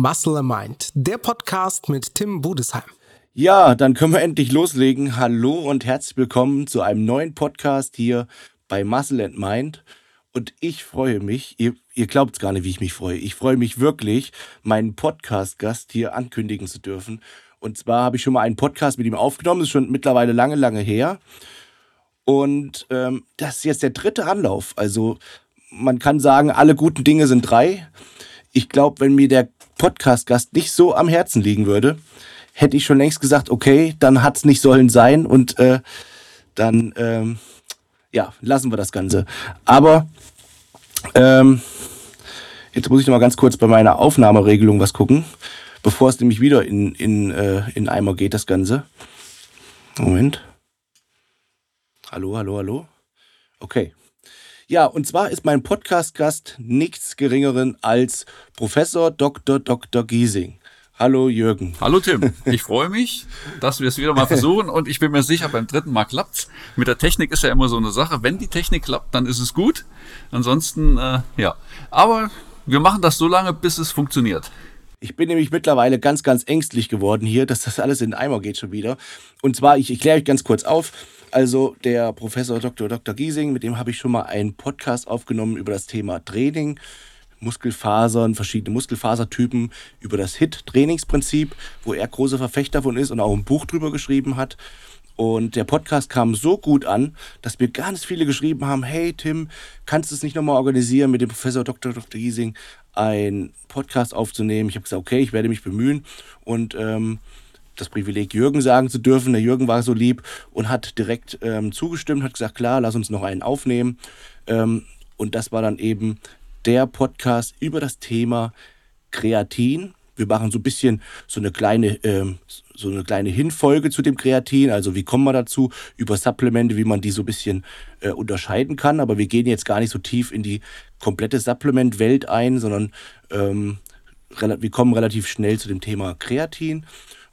Muscle Mind, der Podcast mit Tim Budesheim. Ja, dann können wir endlich loslegen. Hallo und herzlich willkommen zu einem neuen Podcast hier bei Muscle and Mind. Und ich freue mich, ihr, ihr glaubt es gar nicht, wie ich mich freue. Ich freue mich wirklich, meinen Podcast-Gast hier ankündigen zu dürfen. Und zwar habe ich schon mal einen Podcast mit ihm aufgenommen, das ist schon mittlerweile lange, lange her. Und ähm, das ist jetzt der dritte Anlauf. Also man kann sagen, alle guten Dinge sind drei. Ich glaube, wenn mir der Podcast-Gast nicht so am Herzen liegen würde, hätte ich schon längst gesagt, okay, dann hat es nicht sollen sein und äh, dann ähm, ja, lassen wir das Ganze. Aber ähm, jetzt muss ich noch mal ganz kurz bei meiner Aufnahmeregelung was gucken, bevor es nämlich wieder in, in, äh, in Eimer geht, das Ganze. Moment. Hallo, hallo, hallo. Okay. Ja, und zwar ist mein Podcast-Gast nichts Geringeren als Professor Dr. Dr. Giesing. Hallo Jürgen. Hallo Tim. Ich freue mich, dass wir es wieder mal versuchen und ich bin mir sicher, beim dritten Mal klappt's. Mit der Technik ist ja immer so eine Sache. Wenn die Technik klappt, dann ist es gut. Ansonsten, äh, ja. Aber wir machen das so lange, bis es funktioniert. Ich bin nämlich mittlerweile ganz, ganz ängstlich geworden hier, dass das alles in den Eimer geht schon wieder. Und zwar, ich, ich kläre euch ganz kurz auf. Also der Professor Dr. Dr. Giesing, mit dem habe ich schon mal einen Podcast aufgenommen über das Thema Training. Muskelfasern, verschiedene Muskelfasertypen über das HIT-Trainingsprinzip, wo er großer Verfechter von ist und auch ein Buch drüber geschrieben hat. Und der Podcast kam so gut an, dass mir ganz viele geschrieben haben, hey Tim, kannst du es nicht nochmal organisieren, mit dem Professor Dr. Dr. Giesing einen Podcast aufzunehmen? Ich habe gesagt, okay, ich werde mich bemühen und ähm, das Privileg, Jürgen sagen zu dürfen. Der Jürgen war so lieb und hat direkt ähm, zugestimmt, hat gesagt, klar, lass uns noch einen aufnehmen. Ähm, und das war dann eben der Podcast über das Thema Kreatin. Wir machen so ein bisschen so eine kleine, ähm, so eine kleine Hinfolge zu dem Kreatin. Also wie kommen wir dazu? Über Supplemente, wie man die so ein bisschen äh, unterscheiden kann. Aber wir gehen jetzt gar nicht so tief in die komplette Supplement-Welt ein, sondern ähm, wir kommen relativ schnell zu dem Thema Kreatin.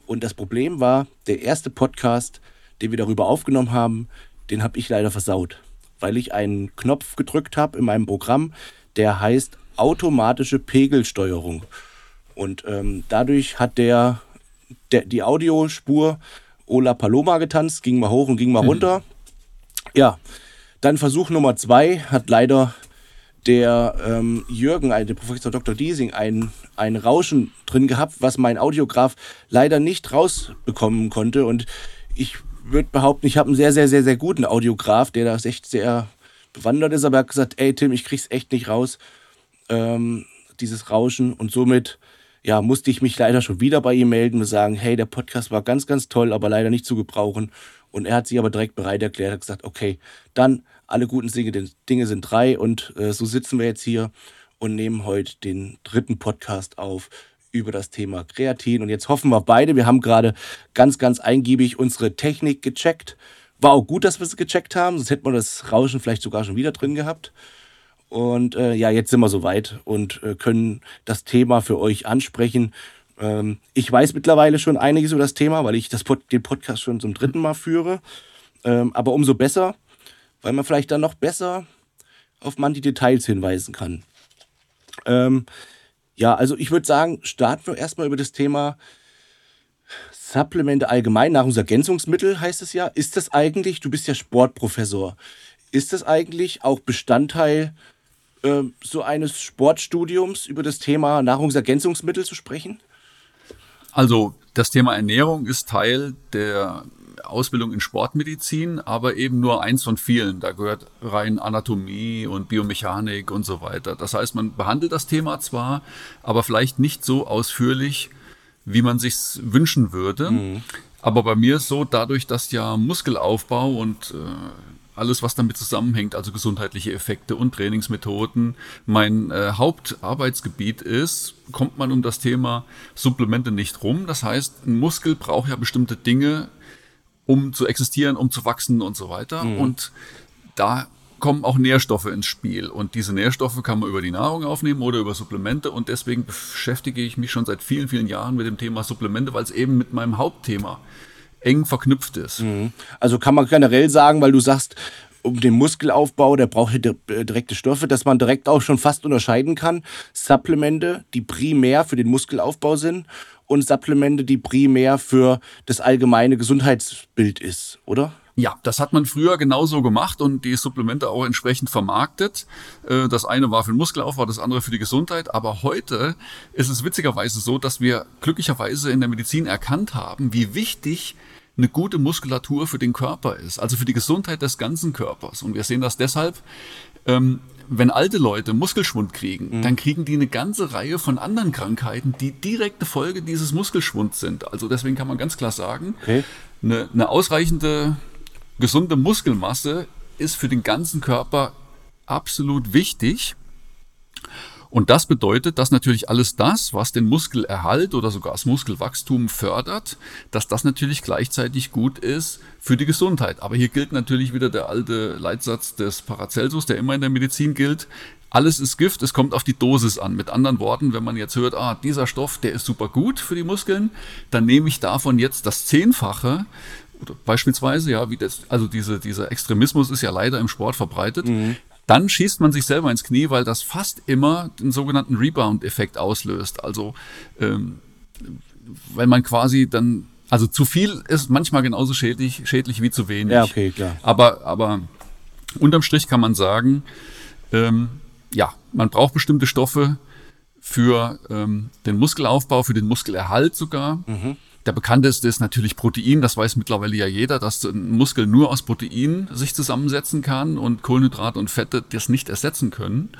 Und das Problem war, der erste Podcast, den wir darüber aufgenommen haben, den habe ich leider versaut, weil ich einen Knopf gedrückt habe in meinem Programm, der heißt automatische Pegelsteuerung. Und ähm, dadurch hat der, der, die Audiospur Ola Paloma getanzt, ging mal hoch und ging mal mhm. runter. Ja, dann Versuch Nummer zwei hat leider der ähm, Jürgen, der Professor Dr. Diesing, ein, ein Rauschen drin gehabt, was mein Audiograf leider nicht rausbekommen konnte. Und ich würde behaupten, ich habe einen sehr, sehr, sehr, sehr guten Audiograf, der das echt sehr bewandert ist, aber er hat gesagt, ey Tim, ich krieg's echt nicht raus, ähm, dieses Rauschen. Und somit ja, musste ich mich leider schon wieder bei ihm melden und sagen, hey, der Podcast war ganz, ganz toll, aber leider nicht zu gebrauchen. Und er hat sich aber direkt bereit erklärt, hat gesagt, okay, dann alle guten Dinge, sind drei und äh, so sitzen wir jetzt hier und nehmen heute den dritten Podcast auf über das Thema Kreatin. Und jetzt hoffen wir beide, wir haben gerade ganz, ganz eingiebig unsere Technik gecheckt war auch gut, dass wir es gecheckt haben, sonst hätten wir das Rauschen vielleicht sogar schon wieder drin gehabt. Und äh, ja, jetzt sind wir soweit und äh, können das Thema für euch ansprechen. Ähm, ich weiß mittlerweile schon einiges über das Thema, weil ich das Pod den Podcast schon zum dritten Mal führe. Ähm, aber umso besser, weil man vielleicht dann noch besser auf manche Details hinweisen kann. Ähm, ja, also ich würde sagen, starten wir erstmal über das Thema Supplemente allgemein, Nahrungsergänzungsmittel heißt es ja. Ist das eigentlich, du bist ja Sportprofessor, ist das eigentlich auch Bestandteil äh, so eines Sportstudiums über das Thema Nahrungsergänzungsmittel zu sprechen? Also das Thema Ernährung ist Teil der Ausbildung in Sportmedizin, aber eben nur eins von vielen. Da gehört rein Anatomie und Biomechanik und so weiter. Das heißt, man behandelt das Thema zwar, aber vielleicht nicht so ausführlich, wie man sich wünschen würde. Mhm. Aber bei mir ist so, dadurch, dass ja Muskelaufbau und äh, alles, was damit zusammenhängt, also gesundheitliche Effekte und Trainingsmethoden, mein äh, Hauptarbeitsgebiet ist, kommt man um das Thema Supplemente nicht rum. Das heißt, ein Muskel braucht ja bestimmte Dinge, um zu existieren, um zu wachsen und so weiter. Mhm. Und da kommen auch Nährstoffe ins Spiel. Und diese Nährstoffe kann man über die Nahrung aufnehmen oder über Supplemente. Und deswegen beschäftige ich mich schon seit vielen, vielen Jahren mit dem Thema Supplemente, weil es eben mit meinem Hauptthema eng verknüpft ist. Mhm. Also kann man generell sagen, weil du sagst, um den Muskelaufbau, der braucht äh, direkte Stoffe, dass man direkt auch schon fast unterscheiden kann. Supplemente, die primär für den Muskelaufbau sind und Supplemente, die primär für das allgemeine Gesundheitsbild ist, oder? Ja, das hat man früher genauso gemacht und die Supplemente auch entsprechend vermarktet. Äh, das eine war für den Muskelaufbau, das andere für die Gesundheit. Aber heute ist es witzigerweise so, dass wir glücklicherweise in der Medizin erkannt haben, wie wichtig eine gute Muskulatur für den Körper ist, also für die Gesundheit des ganzen Körpers. Und wir sehen das deshalb, ähm, wenn alte Leute Muskelschwund kriegen, mhm. dann kriegen die eine ganze Reihe von anderen Krankheiten, die direkte Folge dieses Muskelschwunds sind. Also deswegen kann man ganz klar sagen, okay. eine, eine ausreichende gesunde Muskelmasse ist für den ganzen Körper absolut wichtig. Und das bedeutet, dass natürlich alles das, was den Muskelerhalt oder sogar das Muskelwachstum fördert, dass das natürlich gleichzeitig gut ist für die Gesundheit. Aber hier gilt natürlich wieder der alte Leitsatz des Paracelsus, der immer in der Medizin gilt. Alles ist Gift, es kommt auf die Dosis an. Mit anderen Worten, wenn man jetzt hört, ah, dieser Stoff, der ist super gut für die Muskeln, dann nehme ich davon jetzt das Zehnfache beispielsweise, ja, wie das, also diese, dieser Extremismus ist ja leider im Sport verbreitet. Mhm. Dann schießt man sich selber ins Knie, weil das fast immer den sogenannten Rebound-Effekt auslöst. Also, ähm, weil man quasi dann, also zu viel ist manchmal genauso schädlich, schädlich wie zu wenig. Ja, okay, klar. Aber, aber unterm Strich kann man sagen, ähm, ja, man braucht bestimmte Stoffe für ähm, den Muskelaufbau, für den Muskelerhalt sogar. Mhm. Der bekannteste ist natürlich Protein. Das weiß mittlerweile ja jeder, dass ein Muskel nur aus Protein sich zusammensetzen kann und Kohlenhydrate und Fette das nicht ersetzen können.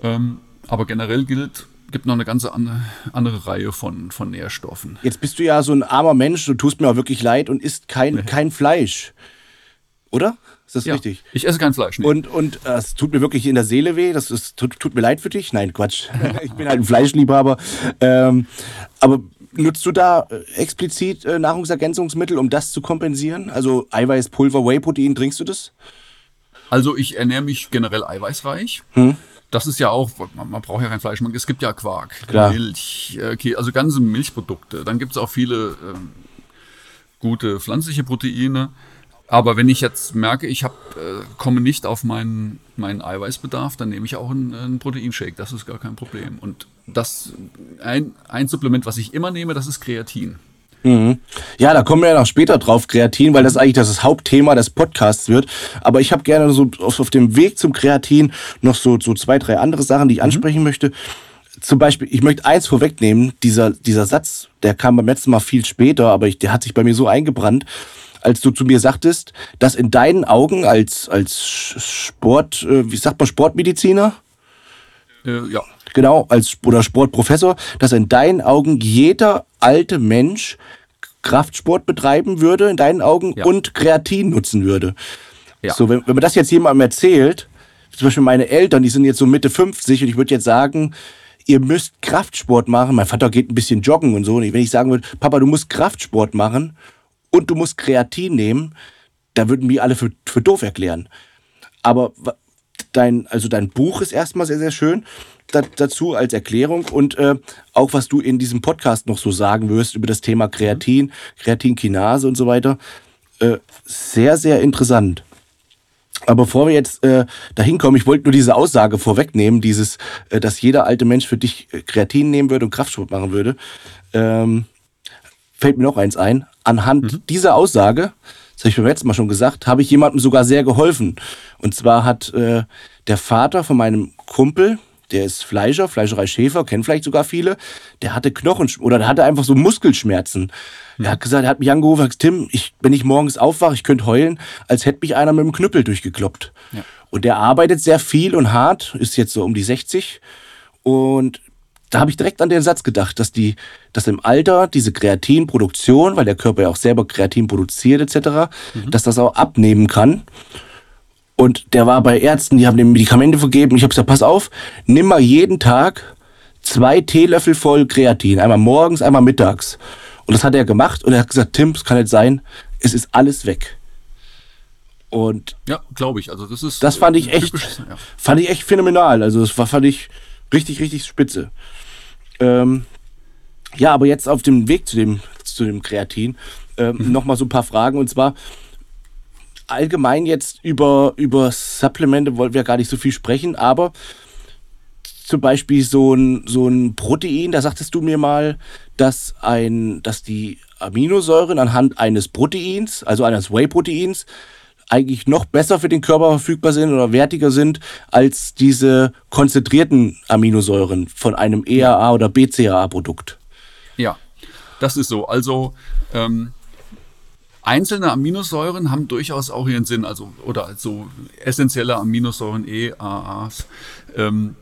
Ähm, aber generell gilt, gibt noch eine ganze andere, Reihe von, von Nährstoffen. Jetzt bist du ja so ein armer Mensch, du tust mir auch wirklich leid und isst kein, nee. kein Fleisch. Oder? Ist das ja, richtig? Ich esse kein Fleisch. Nee. Und, und äh, es tut mir wirklich in der Seele weh. Das ist, tut, tut mir leid für dich. Nein, Quatsch. ich bin halt ein Fleischliebhaber. Ähm, aber Nutzt du da äh, explizit äh, Nahrungsergänzungsmittel, um das zu kompensieren? Also Eiweiß, Pulver, Whey-Protein, trinkst du das? Also ich ernähre mich generell eiweißreich. Hm. Das ist ja auch, man, man, braucht ja kein Fleisch, es gibt ja Quark, Klar. Milch, äh, also ganze Milchprodukte. Dann gibt es auch viele ähm, gute pflanzliche Proteine. Aber wenn ich jetzt merke, ich hab, äh, komme nicht auf meinen, meinen Eiweißbedarf, dann nehme ich auch einen, einen Proteinshake. Das ist gar kein Problem. Und das ein, ein Supplement, was ich immer nehme, das ist Kreatin. Mhm. Ja, da kommen wir ja noch später drauf, Kreatin, weil das eigentlich das Hauptthema des Podcasts wird. Aber ich habe gerne so auf, auf, dem Weg zum Kreatin noch so, so zwei, drei andere Sachen, die ich mhm. ansprechen möchte. Zum Beispiel, ich möchte eins vorwegnehmen, dieser, dieser Satz, der kam beim letzten Mal viel später, aber ich, der hat sich bei mir so eingebrannt als du zu mir sagtest, dass in deinen Augen als, als Sport, äh, wie sagt man, Sportmediziner? Äh, ja. Genau, als oder Sportprofessor, dass in deinen Augen jeder alte Mensch Kraftsport betreiben würde, in deinen Augen, ja. und Kreatin nutzen würde. Ja. So, wenn, wenn man das jetzt jemandem erzählt, zum Beispiel meine Eltern, die sind jetzt so Mitte 50 und ich würde jetzt sagen, ihr müsst Kraftsport machen. Mein Vater geht ein bisschen joggen und so. Und wenn ich sagen würde, Papa, du musst Kraftsport machen und du musst Kreatin nehmen, da würden wir alle für, für doof erklären. Aber dein, also dein Buch ist erstmal sehr, sehr schön da, dazu als Erklärung und äh, auch was du in diesem Podcast noch so sagen wirst über das Thema Kreatin, Kreatinkinase und so weiter. Äh, sehr, sehr interessant. Aber bevor wir jetzt äh, dahin kommen, ich wollte nur diese Aussage vorwegnehmen, dieses, äh, dass jeder alte Mensch für dich äh, Kreatin nehmen würde und Kraftsport machen würde. Ähm, fällt mir noch eins ein. Anhand mhm. dieser Aussage, das habe ich beim letzten Mal schon gesagt, habe ich jemandem sogar sehr geholfen. Und zwar hat äh, der Vater von meinem Kumpel, der ist Fleischer, Fleischerei Schäfer, kennen vielleicht sogar viele, der hatte Knochen oder der hatte einfach so Muskelschmerzen. Mhm. Er hat gesagt, er hat mich angerufen, gesagt, Tim, ich, wenn ich morgens aufwache, ich könnte heulen, als hätte mich einer mit dem Knüppel durchgekloppt. Ja. Und der arbeitet sehr viel und hart, ist jetzt so um die 60 und da habe ich direkt an den Satz gedacht, dass die, dass im Alter diese Kreatinproduktion, weil der Körper ja auch selber Kreatin produziert etc., mhm. dass das auch abnehmen kann. Und der war bei Ärzten, die haben dem Medikamente vergeben. Ich habe gesagt, pass auf, nimm mal jeden Tag zwei Teelöffel voll Kreatin, einmal morgens, einmal mittags. Und das hat er gemacht und er hat gesagt, Tim, es kann nicht sein, es ist alles weg. Und ja, glaube ich. Also das ist das fand ich echt, ja. fand ich echt phänomenal. Also das war fand ich richtig, richtig spitze. Ähm, ja, aber jetzt auf dem Weg zu dem, zu dem Kreatin ähm, mhm. nochmal so ein paar Fragen. Und zwar, allgemein jetzt über, über Supplemente wollten wir gar nicht so viel sprechen, aber zum Beispiel so ein, so ein Protein, da sagtest du mir mal, dass, ein, dass die Aminosäuren anhand eines Proteins, also eines Whey-Proteins, eigentlich noch besser für den Körper verfügbar sind oder wertiger sind als diese konzentrierten Aminosäuren von einem ERA oder BCAA-Produkt. Ja, das ist so. Also ähm, einzelne Aminosäuren haben durchaus auch ihren Sinn, also oder so essentielle Aminosäuren EAAs. Ähm,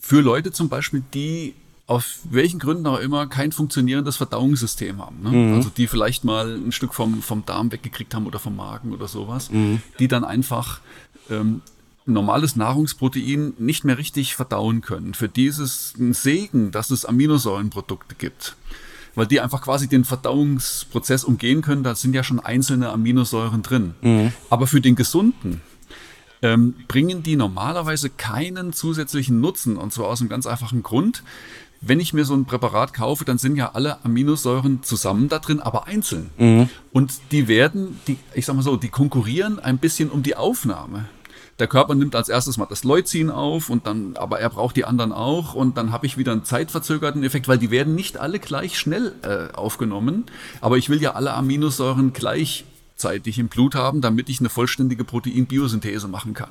für Leute zum Beispiel, die aus welchen Gründen auch immer kein funktionierendes Verdauungssystem haben. Ne? Mhm. Also die vielleicht mal ein Stück vom, vom Darm weggekriegt haben oder vom Magen oder sowas, mhm. die dann einfach ähm, normales Nahrungsprotein nicht mehr richtig verdauen können. Für dieses ein Segen, dass es Aminosäurenprodukte gibt. Weil die einfach quasi den Verdauungsprozess umgehen können, da sind ja schon einzelne Aminosäuren drin. Mhm. Aber für den Gesunden, ähm, bringen die normalerweise keinen zusätzlichen Nutzen. Und zwar aus einem ganz einfachen Grund. Wenn ich mir so ein Präparat kaufe, dann sind ja alle Aminosäuren zusammen da drin, aber einzeln. Mhm. Und die werden, die, ich sag mal so, die konkurrieren ein bisschen um die Aufnahme. Der Körper nimmt als erstes mal das Leucin auf und dann, aber er braucht die anderen auch und dann habe ich wieder einen zeitverzögerten Effekt, weil die werden nicht alle gleich schnell äh, aufgenommen. Aber ich will ja alle Aminosäuren gleich gleichzeitig im Blut haben, damit ich eine vollständige Proteinbiosynthese machen kann.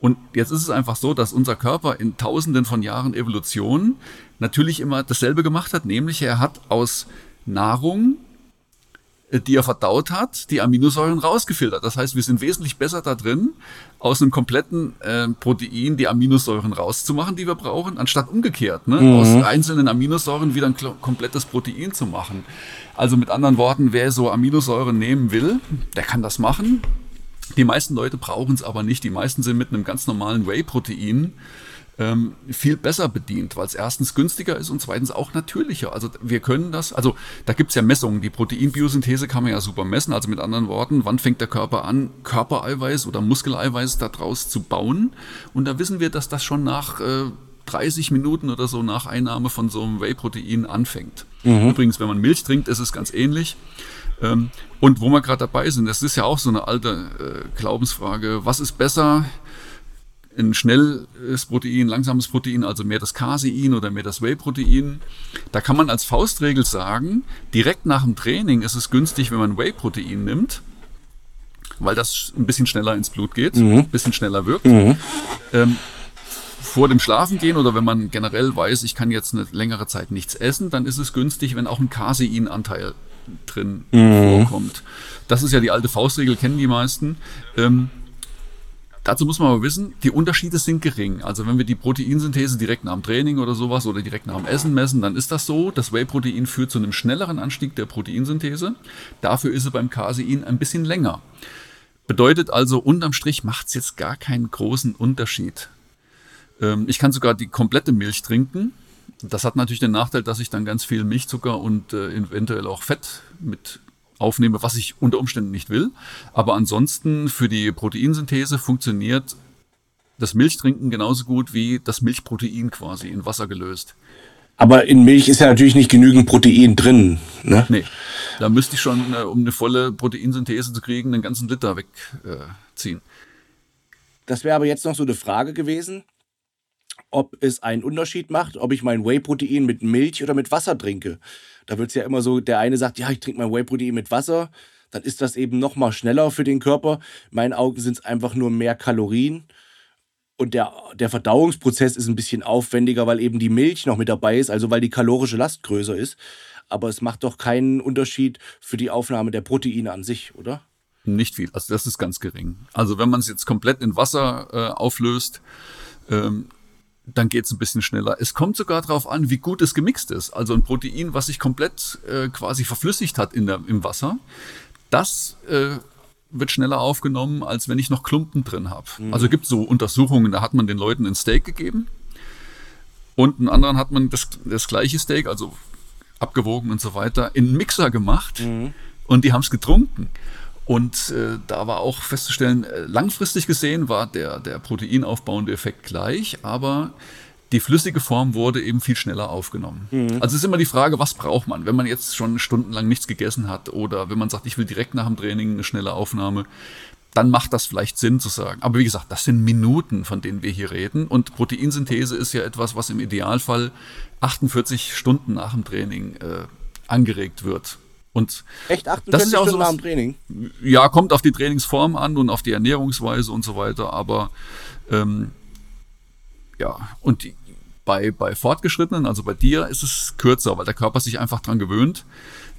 Und jetzt ist es einfach so, dass unser Körper in tausenden von Jahren Evolution natürlich immer dasselbe gemacht hat, nämlich er hat aus Nahrung äh, die er verdaut hat, die Aminosäuren rausgefiltert. Das heißt, wir sind wesentlich besser da drin, aus einem kompletten äh, Protein die Aminosäuren rauszumachen, die wir brauchen, anstatt umgekehrt, ne? Mhm. aus einzelnen Aminosäuren wieder ein komplettes Protein zu machen. Also mit anderen Worten, wer so Aminosäuren nehmen will, der kann das machen. Die meisten Leute brauchen es aber nicht. Die meisten sind mit einem ganz normalen Whey-Protein ähm, viel besser bedient, weil es erstens günstiger ist und zweitens auch natürlicher. Also wir können das, also da gibt es ja Messungen, die Proteinbiosynthese kann man ja super messen. Also mit anderen Worten, wann fängt der Körper an, Körpereiweiß oder Muskeleiweiß daraus zu bauen? Und da wissen wir, dass das schon nach äh, 30 Minuten oder so nach Einnahme von so einem Whey-Protein anfängt. Mhm. Übrigens, wenn man Milch trinkt, ist es ganz ähnlich. Ähm, und wo wir gerade dabei sind, das ist ja auch so eine alte äh, Glaubensfrage, was ist besser? ein schnelles Protein, langsames Protein, also mehr das Casein oder mehr das Whey-Protein. Da kann man als Faustregel sagen, direkt nach dem Training ist es günstig, wenn man Whey-Protein nimmt, weil das ein bisschen schneller ins Blut geht, mhm. ein bisschen schneller wirkt. Mhm. Ähm, vor dem Schlafen gehen oder wenn man generell weiß, ich kann jetzt eine längere Zeit nichts essen, dann ist es günstig, wenn auch ein Casein-Anteil drin mhm. vorkommt. Das ist ja die alte Faustregel, kennen die meisten. Ähm, Dazu muss man aber wissen, die Unterschiede sind gering. Also wenn wir die Proteinsynthese direkt nach dem Training oder sowas oder direkt nach dem Essen messen, dann ist das so. Das Whey-Protein führt zu einem schnelleren Anstieg der Proteinsynthese. Dafür ist es beim Casein ein bisschen länger. Bedeutet also, unterm Strich macht es jetzt gar keinen großen Unterschied. Ähm, ich kann sogar die komplette Milch trinken. Das hat natürlich den Nachteil, dass ich dann ganz viel Milchzucker und äh, eventuell auch Fett mit aufnehme, was ich unter Umständen nicht will. Aber ansonsten für die Proteinsynthese funktioniert das Milchtrinken genauso gut wie das Milchprotein quasi in Wasser gelöst. Aber in Milch ist ja natürlich nicht genügend Protein drin. Ne? Nee, da müsste ich schon, äh, um eine volle Proteinsynthese zu kriegen, einen ganzen Liter wegziehen. das wäre aber jetzt noch so eine Frage gewesen, ob es einen Unterschied macht, ob ich mein Whey-Protein mit Milch oder mit Wasser trinke. Da wird es ja immer so, der eine sagt, ja, ich trinke mein Whey-Protein mit Wasser, dann ist das eben noch mal schneller für den Körper. In meinen Augen sind es einfach nur mehr Kalorien. Und der, der Verdauungsprozess ist ein bisschen aufwendiger, weil eben die Milch noch mit dabei ist, also weil die kalorische Last größer ist. Aber es macht doch keinen Unterschied für die Aufnahme der Proteine an sich, oder? Nicht viel, also das ist ganz gering. Also wenn man es jetzt komplett in Wasser äh, auflöst, ähm, dann geht es ein bisschen schneller. Es kommt sogar darauf an, wie gut es gemixt ist. Also ein Protein, was sich komplett äh, quasi verflüssigt hat in der, im Wasser, das äh, wird schneller aufgenommen, als wenn ich noch Klumpen drin habe. Mhm. Also gibt so Untersuchungen, da hat man den Leuten ein Steak gegeben und einen anderen hat man das, das gleiche Steak, also abgewogen und so weiter, in einen Mixer gemacht mhm. und die haben es getrunken. Und äh, da war auch festzustellen, äh, langfristig gesehen war der, der proteinaufbauende Effekt gleich, aber die flüssige Form wurde eben viel schneller aufgenommen. Mhm. Also es ist immer die Frage, was braucht man, wenn man jetzt schon stundenlang nichts gegessen hat oder wenn man sagt, ich will direkt nach dem Training eine schnelle Aufnahme. dann macht das vielleicht Sinn zu sagen. Aber wie gesagt, das sind Minuten, von denen wir hier reden. Und Proteinsynthese ist ja etwas, was im Idealfall 48 Stunden nach dem Training äh, angeregt wird. Und Echt 48 das ist ja auch Stunden sowas- nach dem Training? ja, kommt auf die Trainingsform an und auf die Ernährungsweise und so weiter, aber ähm, ja, und die, bei, bei Fortgeschrittenen, also bei dir, ist es kürzer, weil der Körper sich einfach dran gewöhnt.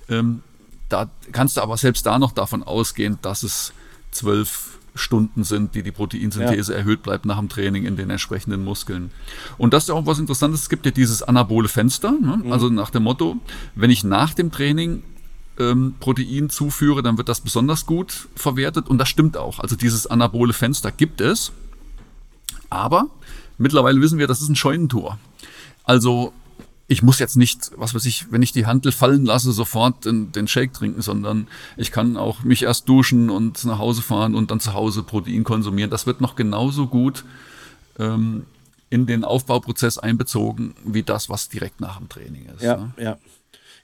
Ähm, da kannst du aber selbst da noch davon ausgehen, dass es zwölf Stunden sind, die die Proteinsynthese erhöht bleibt nach dem Training in den entsprechenden Muskeln. Und das ist ja auch was Interessantes. Es gibt ja dieses anabole Fenster, ne? also nach dem Motto, wenn ich nach dem Training ähm, Protein zuführe, dann wird das besonders gut verwertet und das stimmt auch. Also dieses anabole Fenster gibt es, aber mittlerweile wissen wir, das ist ein Scheunentor. Also ich muss jetzt nicht, was weiß ich, wenn ich die Handel fallen lasse, sofort den, den Shake trinken, sondern ich kann auch mich erst duschen und nach Hause fahren und dann zu Hause Protein konsumieren. Das wird noch genauso gut ähm, in den Aufbauprozess einbezogen, wie das, was direkt nach dem Training ist. Ja, ne? ja.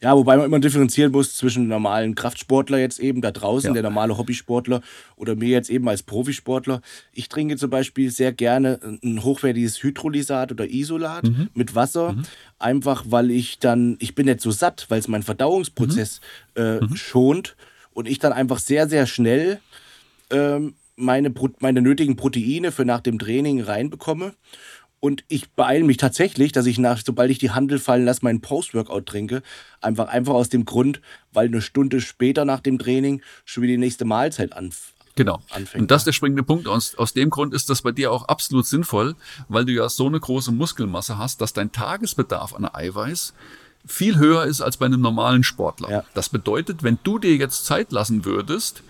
Ja, wobei man immer differenzieren muss zwischen normalen Kraftsportler jetzt eben da draußen, Ja. der normale Hobbysportler oder mir jetzt eben als Profisportler. Ich trinke zum Beispiel sehr gerne ein hochwertiges Hydrolysat oder Isolat Mhm. mit Wasser, einfach weil ich dann, ich bin nicht so satt, weil es meinen Verdauungsprozess Mhm. äh, schont und ich dann einfach sehr, sehr schnell ähm, meine, meine nötigen Proteine für nach dem Training reinbekomme. Und ich beeile mich tatsächlich, dass ich nach, sobald ich die Handel fallen lasse, meinen Post-Workout trinke. Einfach, einfach aus dem Grund, weil eine Stunde später nach dem Training schon wieder die nächste Mahlzeit Genau. anfängt. Und das ist der springende Punkt. Aus, aus dem Grund ist das bei dir auch absolut sinnvoll, weil du ja so eine große Muskelmasse hast, dass dein Tagesbedarf an Eiweiß viel höher ist als bei einem normalen Sportler. Ja. Das bedeutet, wenn du dir jetzt Zeit lassen würdest,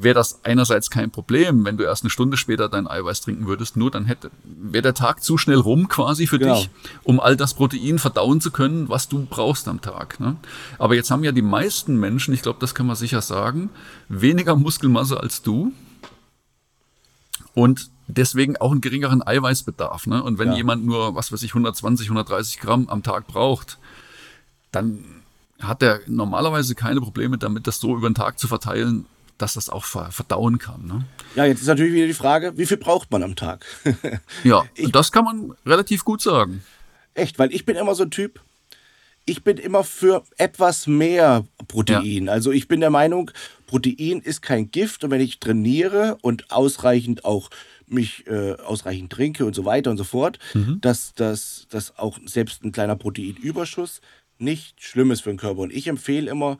wäre das einerseits kein Problem, wenn du erst eine Stunde später dein Eiweiß trinken würdest, nur dann hätte, wäre der Tag zu schnell rum quasi für Genau. dich, um all das Protein verdauen zu können, was du brauchst am Tag. Ne? Aber jetzt haben ja die meisten Menschen, ich glaube, das kann man sicher sagen, weniger Muskelmasse als du und deswegen auch einen geringeren Eiweißbedarf. Ne? Und wenn Ja. jemand nur, was weiß ich, 120, 130 Gramm am Tag braucht, dann hat er normalerweise keine Probleme damit, das so über den Tag zu verteilen, dass das auch ver verdauen kann. Ne? Ja, jetzt ist natürlich wieder die Frage, wie viel braucht man am Tag? Ja, und das kann man relativ gut sagen. Echt, weil ich bin immer so ein Typ, ich bin immer für etwas mehr Protein. Also ich bin der Meinung, Protein ist kein Gift und wenn ich trainiere und ausreichend auch mich äh, ausreichend trinke und so weiter und so fort, dass, dass, dass auch selbst ein kleiner Proteinüberschuss nicht schlimm ist für den Körper. Und ich empfehle immer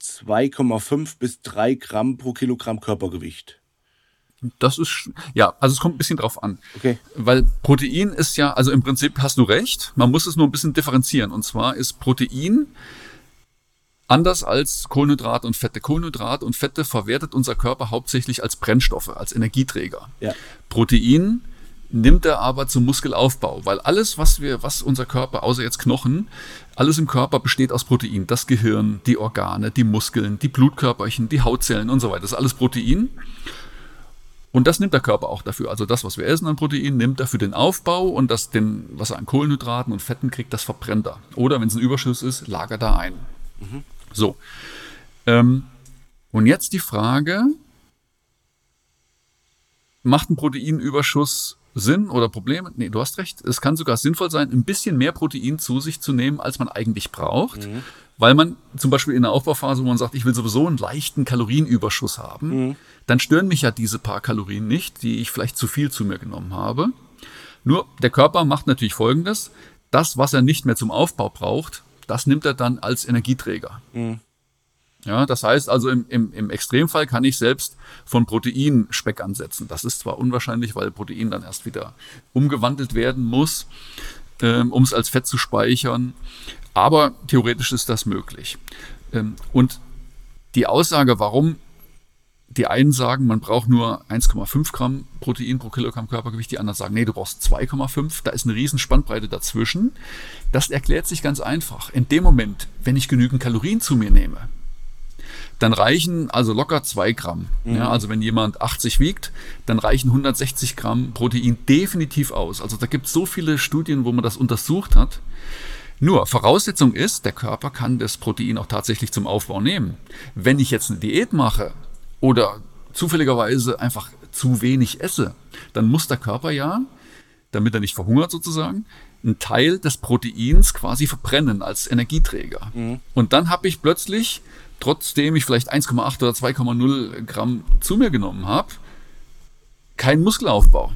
2,5 bis 3 Gramm pro Kilogramm Körpergewicht. Das ist, ja, also es kommt ein bisschen drauf an. Okay. Weil Protein ist ja, also im Prinzip hast du recht, man muss es nur ein bisschen differenzieren. Und zwar ist Protein anders als Kohlenhydrat und Fette. Kohlenhydrat und Fette verwertet unser Körper hauptsächlich als Brennstoffe, als Energieträger. Ja. Protein nimmt er aber zum Muskelaufbau, weil alles, was wir, was unser Körper, außer jetzt Knochen, alles im Körper besteht aus Protein. Das Gehirn, die Organe, die Muskeln, die Blutkörperchen, die Hautzellen und so weiter. Das ist alles Protein. Und das nimmt der Körper auch dafür. Also das, was wir essen an Protein, nimmt er für den Aufbau und das, den, was er an Kohlenhydraten und Fetten kriegt, das verbrennt er. Oder wenn es ein Überschuss ist, lagert er ein. So. Ähm, und jetzt die Frage, macht ein Proteinüberschuss Sinn oder Probleme? Nee, du hast recht. Es kann sogar sinnvoll sein, ein bisschen mehr Protein zu sich zu nehmen, als man eigentlich braucht. Weil man zum Beispiel in der Aufbauphase, wo man sagt, ich will sowieso einen leichten Kalorienüberschuss haben, dann stören mich ja diese paar Kalorien nicht, die ich vielleicht zu viel zu mir genommen habe. Nur der Körper macht natürlich Folgendes. Das, was er nicht mehr zum Aufbau braucht, das nimmt er dann als Energieträger. Ja, das heißt also im, im, im Extremfall kann ich selbst von Protein Speck ansetzen. Das ist zwar unwahrscheinlich, weil Protein dann erst wieder umgewandelt werden muss, ähm, um es als Fett zu speichern. Aber theoretisch ist das möglich. Ähm, und die Aussage, warum die einen sagen, man braucht nur 1,5 Gramm Protein pro Kilogramm Körpergewicht, die anderen sagen, nee, du brauchst 2,5. Da ist eine riesen Spannbreite dazwischen. Das erklärt sich ganz einfach. In dem Moment, wenn ich genügend Kalorien zu mir nehme, dann reichen also locker zwei Gramm. Ja, also wenn jemand 80 wiegt, dann reichen 160 Gramm Protein definitiv aus. Also da gibt es so viele Studien, wo man das untersucht hat. Nur Voraussetzung ist, der Körper kann das Protein auch tatsächlich zum Aufbau nehmen. Wenn ich jetzt eine Diät mache oder zufälligerweise einfach zu wenig esse, dann muss der Körper ja, damit er nicht verhungert sozusagen, einen Teil des Proteins quasi verbrennen als Energieträger. Mhm. Und dann habe ich plötzlich, trotzdem ich vielleicht 1,8 oder 2,0 Gramm zu mir genommen habe, keinen Muskelaufbau.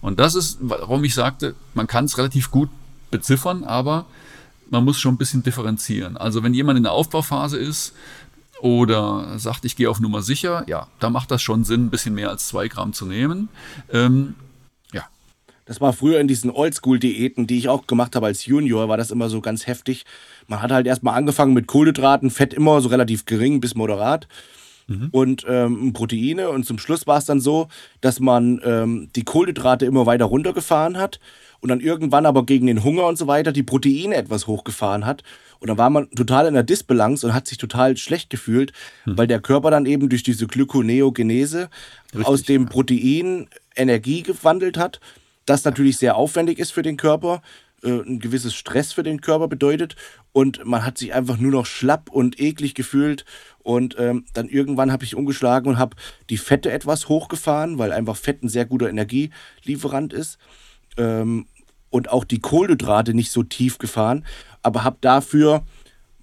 Und das ist, warum ich sagte, man kann es relativ gut beziffern, aber man muss schon ein bisschen differenzieren. Also wenn jemand in der Aufbauphase ist oder sagt, ich gehe auf Nummer sicher, ja, da macht das schon Sinn, ein bisschen mehr als zwei Gramm zu nehmen. Ähm. Das war früher in diesen Oldschool-Diäten, die ich auch gemacht habe als Junior, war das immer so ganz heftig. Man hat halt erstmal angefangen mit Kohlenhydraten, Fett immer so relativ gering bis moderat. Mhm. und ähm, Proteine. Und zum Schluss war es dann so, dass man ähm, die Kohlenhydrate immer weiter runtergefahren hat und dann irgendwann aber gegen den Hunger und so weiter die Proteine etwas hochgefahren hat. Und dann war man total in der Disbalance und hat sich total schlecht gefühlt, hm. weil der Körper dann eben durch diese Glykoneogenese Richtig, aus dem ja. Protein Energie gewandelt hat, das natürlich sehr aufwendig ist für den Körper, ein gewisses Stress für den Körper bedeutet und man hat sich einfach nur noch schlapp und eklig gefühlt und ähm, dann irgendwann habe ich umgeschlagen und habe die Fette etwas hochgefahren, weil einfach Fett ein sehr guter Energielieferant ist. Ähm, und auch die Kohlenhydrate nicht so tief gefahren, aber habe dafür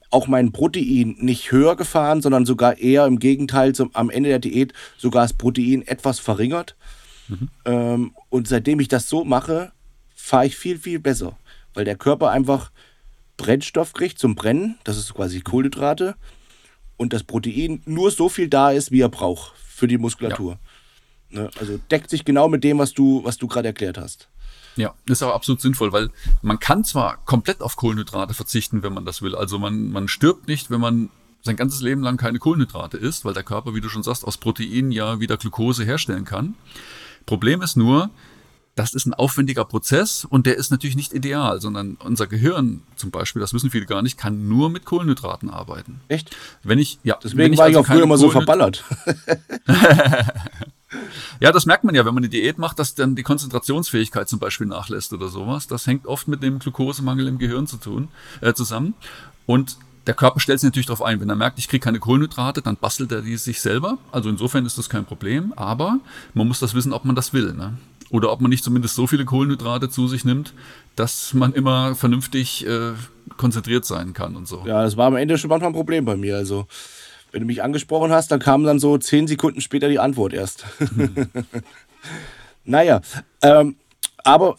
auch mein Protein nicht höher gefahren, sondern sogar eher im Gegenteil zum, am Ende der Diät sogar das Protein etwas verringert. Mhm. Ähm, und seitdem ich das so mache, fahre ich viel, viel besser, weil der Körper einfach Brennstoff kriegt zum Brennen, das ist quasi Kohlenhydrate, und das Protein nur so viel da ist, wie er braucht für die Muskulatur. Ja. Ne? Also deckt sich genau mit dem, was du, was du gerade erklärt hast. Ja, ist aber absolut sinnvoll, weil man kann zwar komplett auf Kohlenhydrate verzichten, wenn man das will. Also man, man stirbt nicht, wenn man sein ganzes Leben lang keine Kohlenhydrate isst, weil der Körper, wie du schon sagst, aus Proteinen ja wieder Glucose herstellen kann. Problem ist nur, das ist ein aufwendiger Prozess und der ist natürlich nicht ideal, sondern unser Gehirn zum Beispiel, das wissen viele gar nicht, kann nur mit Kohlenhydraten arbeiten. Echt? Wenn ich, ja. Deswegen ich war also ich auch früher immer so verballert. Ja, das merkt man ja, wenn man eine Diät macht, dass dann die Konzentrationsfähigkeit zum Beispiel nachlässt oder sowas. Das hängt oft mit dem Glukosemangel im Gehirn zu tun, äh, zusammen. Und der Körper stellt sich natürlich darauf ein. Wenn er merkt, ich kriege keine Kohlenhydrate, dann bastelt er die sich selber. Also insofern ist das kein Problem. Aber man muss das wissen, ob man das will. Ne? Oder ob man nicht zumindest so viele Kohlenhydrate zu sich nimmt, dass man immer vernünftig äh, konzentriert sein kann und so. Ja, das war am Ende schon manchmal ein Problem bei mir. Also wenn du mich angesprochen hast, dann kam dann so zehn Sekunden später die Antwort erst. Mhm. naja, ähm, aber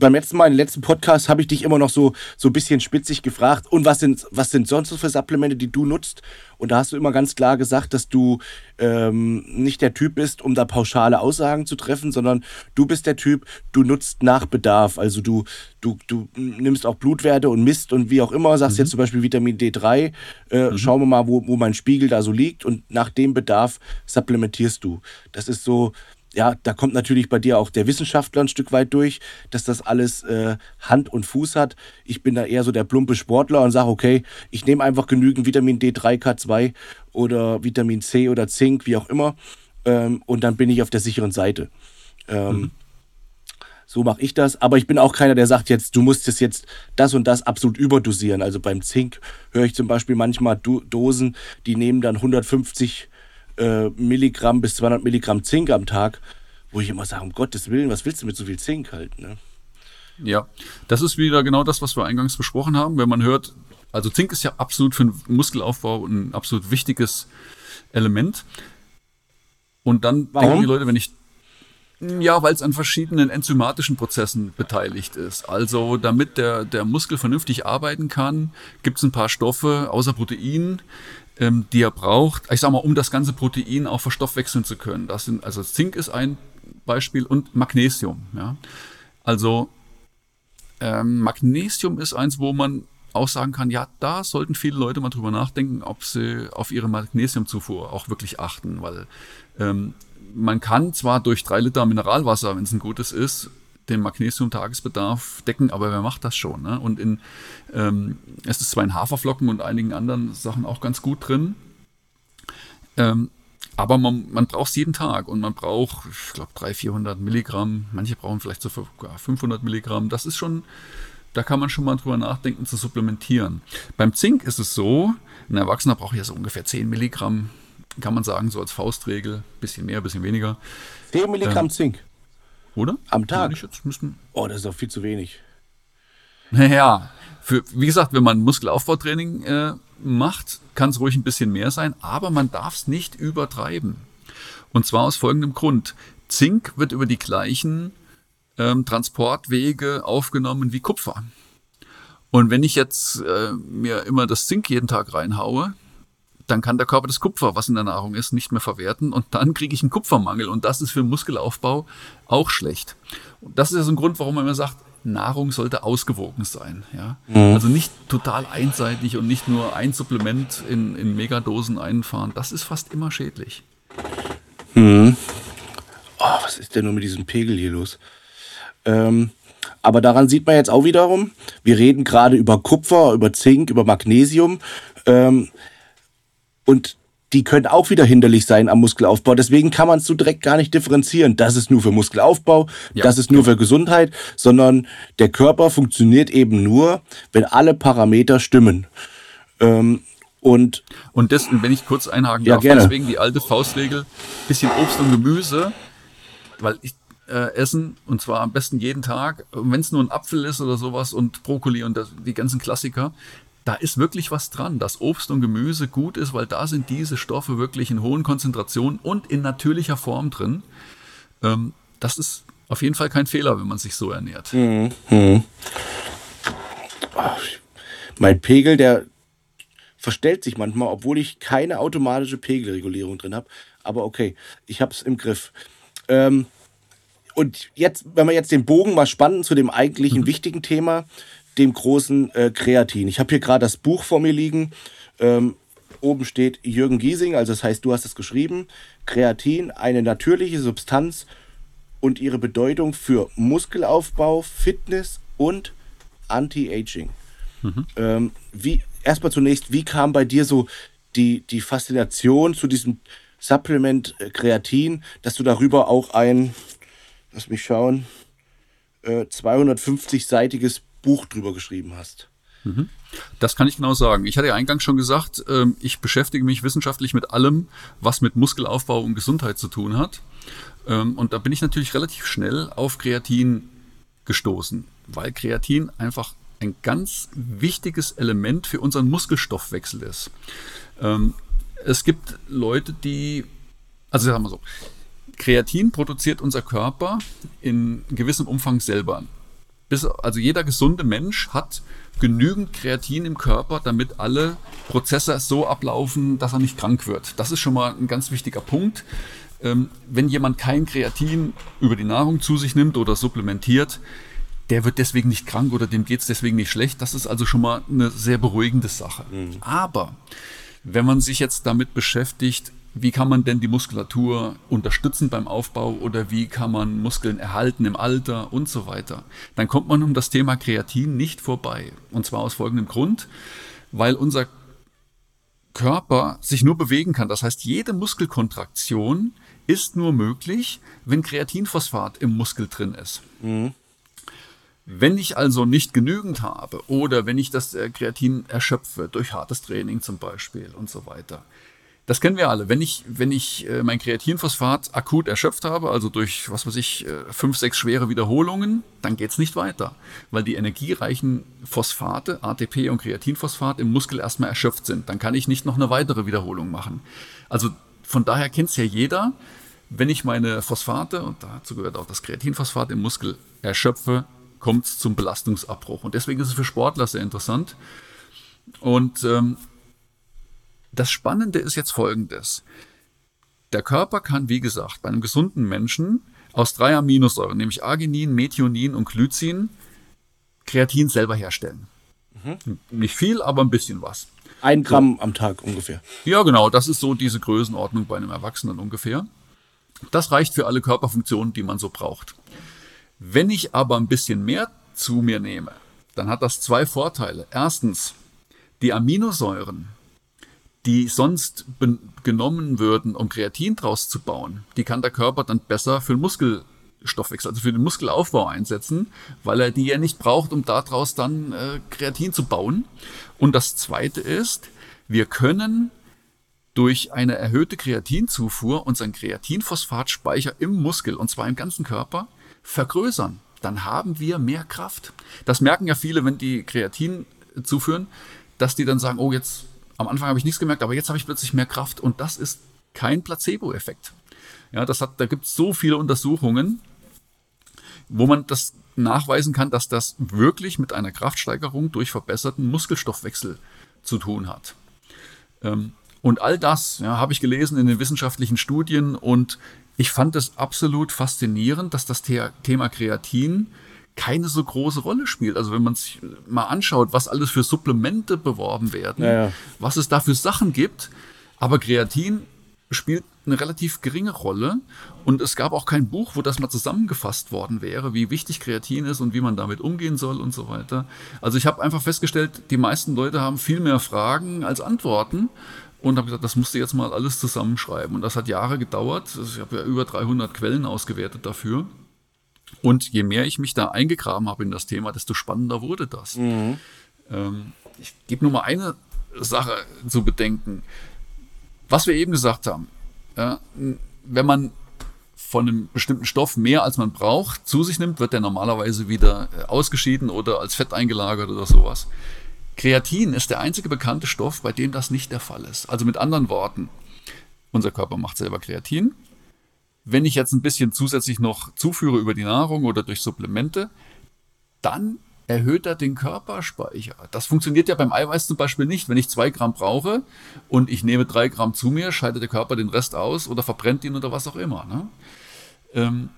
beim letzten Mal, im letzten Podcast, habe ich dich immer noch so, so ein bisschen spitzig gefragt. Und was sind, was sind sonst für Supplemente, die du nutzt? Und da hast du immer ganz klar gesagt, dass du ähm, nicht der Typ bist, um da pauschale Aussagen zu treffen, sondern du bist der Typ, du nutzt nach Bedarf. Also du, du, du nimmst auch Blutwerte und misst und wie auch immer, sagst mhm. jetzt zum Beispiel Vitamin D3, äh, mhm. schauen wir mal, wo, wo mein Spiegel da so liegt und nach dem Bedarf supplementierst du. Das ist so ja, da kommt natürlich bei dir auch der Wissenschaftler ein Stück weit durch, dass das alles äh, Hand und Fuß hat. Ich bin da eher so der plumpe Sportler und sage, okay, ich nehme einfach genügend Vitamin D3, K2 oder Vitamin C oder Zink, wie auch immer. Ähm, und dann bin ich auf der sicheren Seite. Ähm, mhm. So mache ich das. Aber ich bin auch keiner, der sagt jetzt, du musst es jetzt das und das absolut überdosieren. Also beim Zink höre ich zum Beispiel manchmal Dosen, die nehmen dann 150 äh, Milligramm bis 200 Milligramm Zink am Tag, wo ich immer sage, um Gottes Willen, was willst du mit so viel Zink halt? Ne? Ja, das ist wieder genau das, was wir eingangs besprochen haben. Wenn man hört, also Zink ist ja absolut für den Muskelaufbau ein absolut wichtiges Element. Und dann Warum? denken die Leute, wenn ich ja, weil es an verschiedenen enzymatischen Prozessen beteiligt ist. Also damit der, der Muskel vernünftig arbeiten kann, gibt es ein paar Stoffe außer Protein, ähm, die er braucht, ich sag mal, um das ganze Protein auch verstoffwechseln zu können. Das sind, also Zink ist ein Beispiel und Magnesium. Ja. Also ähm, Magnesium ist eins, wo man auch sagen kann, ja, da sollten viele Leute mal drüber nachdenken, ob sie auf ihre Magnesiumzufuhr auch wirklich achten, weil ähm, man kann zwar durch drei Liter Mineralwasser, wenn es ein gutes ist, den Magnesium-Tagesbedarf decken, aber wer macht das schon? Ne? Und in, ähm, es ist zwar in Haferflocken und einigen anderen Sachen auch ganz gut drin, ähm, aber man, man braucht es jeden Tag und man braucht, ich glaube, 300, 400 Milligramm. Manche brauchen vielleicht sogar 500 Milligramm. Das ist schon, da kann man schon mal drüber nachdenken zu supplementieren. Beim Zink ist es so, ein Erwachsener braucht ja so ungefähr 10 Milligramm kann man sagen, so als Faustregel, bisschen mehr, bisschen weniger. 10 Milligramm ähm, Zink. Oder? Am Tag. Oh, das ist doch viel zu wenig. Naja, für, wie gesagt, wenn man Muskelaufbautraining äh, macht, kann es ruhig ein bisschen mehr sein, aber man darf es nicht übertreiben. Und zwar aus folgendem Grund. Zink wird über die gleichen ähm, Transportwege aufgenommen wie Kupfer. Und wenn ich jetzt äh, mir immer das Zink jeden Tag reinhaue, dann kann der Körper das Kupfer, was in der Nahrung ist, nicht mehr verwerten und dann kriege ich einen Kupfermangel und das ist für den Muskelaufbau auch schlecht. Und das ist ja so ein Grund, warum man immer sagt, Nahrung sollte ausgewogen sein. Ja? Mhm. Also nicht total einseitig und nicht nur ein Supplement in, in Megadosen einfahren. Das ist fast immer schädlich. Mhm. Oh, was ist denn nur mit diesem Pegel hier los? Ähm, aber daran sieht man jetzt auch wiederum, wir reden gerade über Kupfer, über Zink, über Magnesium. Ähm, und die können auch wieder hinderlich sein am Muskelaufbau. Deswegen kann man es so direkt gar nicht differenzieren. Das ist nur für Muskelaufbau, ja, das ist nur für Gesundheit, sondern der Körper funktioniert eben nur, wenn alle Parameter stimmen. Ähm, und, und das, wenn ich kurz einhaken ja, darf, gerne. deswegen die alte Faustregel, bisschen Obst und Gemüse, weil ich äh, essen und zwar am besten jeden Tag, wenn es nur ein Apfel ist oder sowas und Brokkoli und das, die ganzen Klassiker, da ist wirklich was dran, dass Obst und Gemüse gut ist, weil da sind diese Stoffe wirklich in hohen Konzentrationen und in natürlicher Form drin. Ähm, das ist auf jeden Fall kein Fehler, wenn man sich so ernährt. Mhm. Mhm. Mein Pegel, der verstellt sich manchmal, obwohl ich keine automatische Pegelregulierung drin habe. Aber okay, ich habe es im Griff. Ähm, und jetzt, wenn wir jetzt den Bogen mal spannen zu dem eigentlichen mhm. wichtigen Thema, dem großen äh, Kreatin. Ich habe hier gerade das Buch vor mir liegen. Ähm, oben steht Jürgen Giesing, also das heißt, du hast es geschrieben. Kreatin, eine natürliche Substanz und ihre Bedeutung für Muskelaufbau, Fitness und Anti-Aging. Mhm. Ähm, wie, erstmal zunächst, wie kam bei dir so die, die Faszination zu diesem Supplement äh, Kreatin, dass du darüber auch ein, lass mich schauen, äh, 250-seitiges Buch drüber geschrieben hast. Mhm. Das kann ich genau sagen. Ich hatte ja eingangs schon gesagt, ähm, ich beschäftige mich wissenschaftlich mit allem, was mit Muskelaufbau und Gesundheit zu tun hat. Ähm, und da bin ich natürlich relativ schnell auf Kreatin gestoßen, weil Kreatin einfach ein ganz wichtiges Element für unseren Muskelstoffwechsel ist. Ähm, es gibt Leute, die, also sagen wir so, Kreatin produziert unser Körper in gewissem Umfang selber bis, also jeder gesunde Mensch hat genügend Kreatin im Körper, damit alle Prozesse so ablaufen, dass er nicht krank wird. Das ist schon mal ein ganz wichtiger Punkt. Ähm, wenn jemand kein Kreatin über die Nahrung zu sich nimmt oder supplementiert, der wird deswegen nicht krank oder dem geht es deswegen nicht schlecht. Das ist also schon mal eine sehr beruhigende Sache. Mhm. Aber wenn man sich jetzt damit beschäftigt, wie kann man denn die Muskulatur unterstützen beim Aufbau oder wie kann man Muskeln erhalten im Alter und so weiter, dann kommt man um das Thema Kreatin nicht vorbei. Und zwar aus folgendem Grund, weil unser Körper sich nur bewegen kann. Das heißt, jede Muskelkontraktion ist nur möglich, wenn Kreatinphosphat im Muskel drin ist. Mhm. Wenn ich also nicht genügend habe oder wenn ich das äh, Kreatin erschöpfe, durch hartes Training zum Beispiel und so weiter, das kennen wir alle. Wenn ich, wenn ich äh, mein Kreatinphosphat akut erschöpft habe, also durch, was weiß ich, äh, fünf, sechs schwere Wiederholungen, dann geht es nicht weiter, weil die energiereichen Phosphate, ATP und Kreatinphosphat im Muskel erstmal erschöpft sind. Dann kann ich nicht noch eine weitere Wiederholung machen. Also von daher kennt es ja jeder, wenn ich meine Phosphate, und dazu gehört auch das Kreatinphosphat im Muskel, erschöpfe, kommt es zum Belastungsabbruch. Und deswegen ist es für Sportler sehr interessant. Und ähm, das Spannende ist jetzt folgendes. Der Körper kann, wie gesagt, bei einem gesunden Menschen aus drei Aminosäuren, nämlich Arginin, Methionin und Glycin, Kreatin selber herstellen. Mhm. Nicht viel, aber ein bisschen was. Ein Gramm so. am Tag ungefähr. Ja, genau. Das ist so diese Größenordnung bei einem Erwachsenen ungefähr. Das reicht für alle Körperfunktionen, die man so braucht. Wenn ich aber ein bisschen mehr zu mir nehme, dann hat das zwei Vorteile. Erstens, die Aminosäuren, die sonst genommen würden, um Kreatin draus zu bauen, die kann der Körper dann besser für den Muskelstoffwechsel, also für den Muskelaufbau einsetzen, weil er die ja nicht braucht, um daraus dann äh, Kreatin zu bauen. Und das Zweite ist, wir können durch eine erhöhte Kreatinzufuhr unseren Kreatinphosphatspeicher im Muskel, und zwar im ganzen Körper, vergrößern. Dann haben wir mehr Kraft. Das merken ja viele, wenn die Kreatin zuführen, dass die dann sagen, oh, jetzt am Anfang habe ich nichts gemerkt, aber jetzt habe ich plötzlich mehr Kraft. Und das ist kein Placebo-Effekt. Ja, das hat, da gibt es so viele Untersuchungen, wo man das nachweisen kann, dass das wirklich mit einer Kraftsteigerung durch verbesserten Muskelstoffwechsel zu tun hat. Ähm, und all das ja, habe ich gelesen in den wissenschaftlichen Studien und ich fand es absolut faszinierend, dass das Thema Kreatin keine so große Rolle spielt. Also wenn man sich mal anschaut, was alles für Supplemente beworben werden, ja, ja. was es da für Sachen gibt, aber Kreatin spielt eine relativ geringe Rolle und es gab auch kein Buch, wo das mal zusammengefasst worden wäre, wie wichtig Kreatin ist und wie man damit umgehen soll und so weiter. Also ich habe einfach festgestellt, die meisten Leute haben viel mehr Fragen als Antworten und habe gesagt, das musst du jetzt mal alles zusammenschreiben und das hat Jahre gedauert. Also ich habe ja über 300 Quellen ausgewertet dafür. Und je mehr ich mich da eingegraben habe in das Thema, desto spannender wurde das. Mhm. Ähm, ich gebe nur mal eine Sache zu bedenken. Was wir eben gesagt haben, ja, wenn man von einem bestimmten Stoff mehr als man braucht zu sich nimmt, wird der normalerweise wieder äh, ausgeschieden oder als Fett eingelagert oder sowas. Kreatin ist der einzige bekannte Stoff, bei dem das nicht der Fall ist. Also mit anderen Worten, unser Körper macht selber Kreatin. Wenn ich jetzt ein bisschen zusätzlich noch zuführe über die Nahrung oder durch Supplemente, dann erhöht er den Körperspeicher. Das funktioniert ja beim Eiweiß zum Beispiel nicht. Wenn ich zwei Gramm brauche und ich nehme drei Gramm zu mir, scheidet der Körper den Rest aus oder verbrennt ihn oder was auch immer. Ne? Ähm,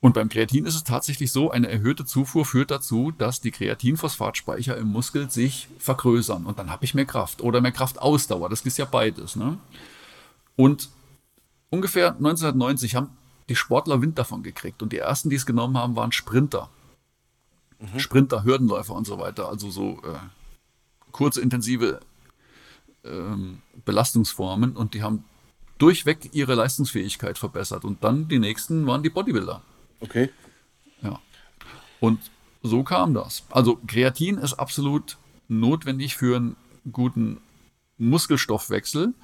und beim Kreatin ist es tatsächlich so, eine erhöhte Zufuhr führt dazu, dass die Kreatinphosphatspeicher im Muskel sich vergrößern und dann habe ich mehr Kraft oder mehr Kraftausdauer. Das ist ja beides. Ne? Und ungefähr 1990 haben die Sportler Wind davon gekriegt und die ersten, die es genommen haben, waren Sprinter. Mhm. Sprinter, Hürdenläufer und so weiter. Also so äh, kurze, intensive ähm, Belastungsformen und die haben durchweg ihre Leistungsfähigkeit verbessert. Und dann die nächsten waren die Bodybuilder. Okay. Ja. Und so kam das. Also Kreatin ist absolut notwendig für einen guten Muskelstoffwechsel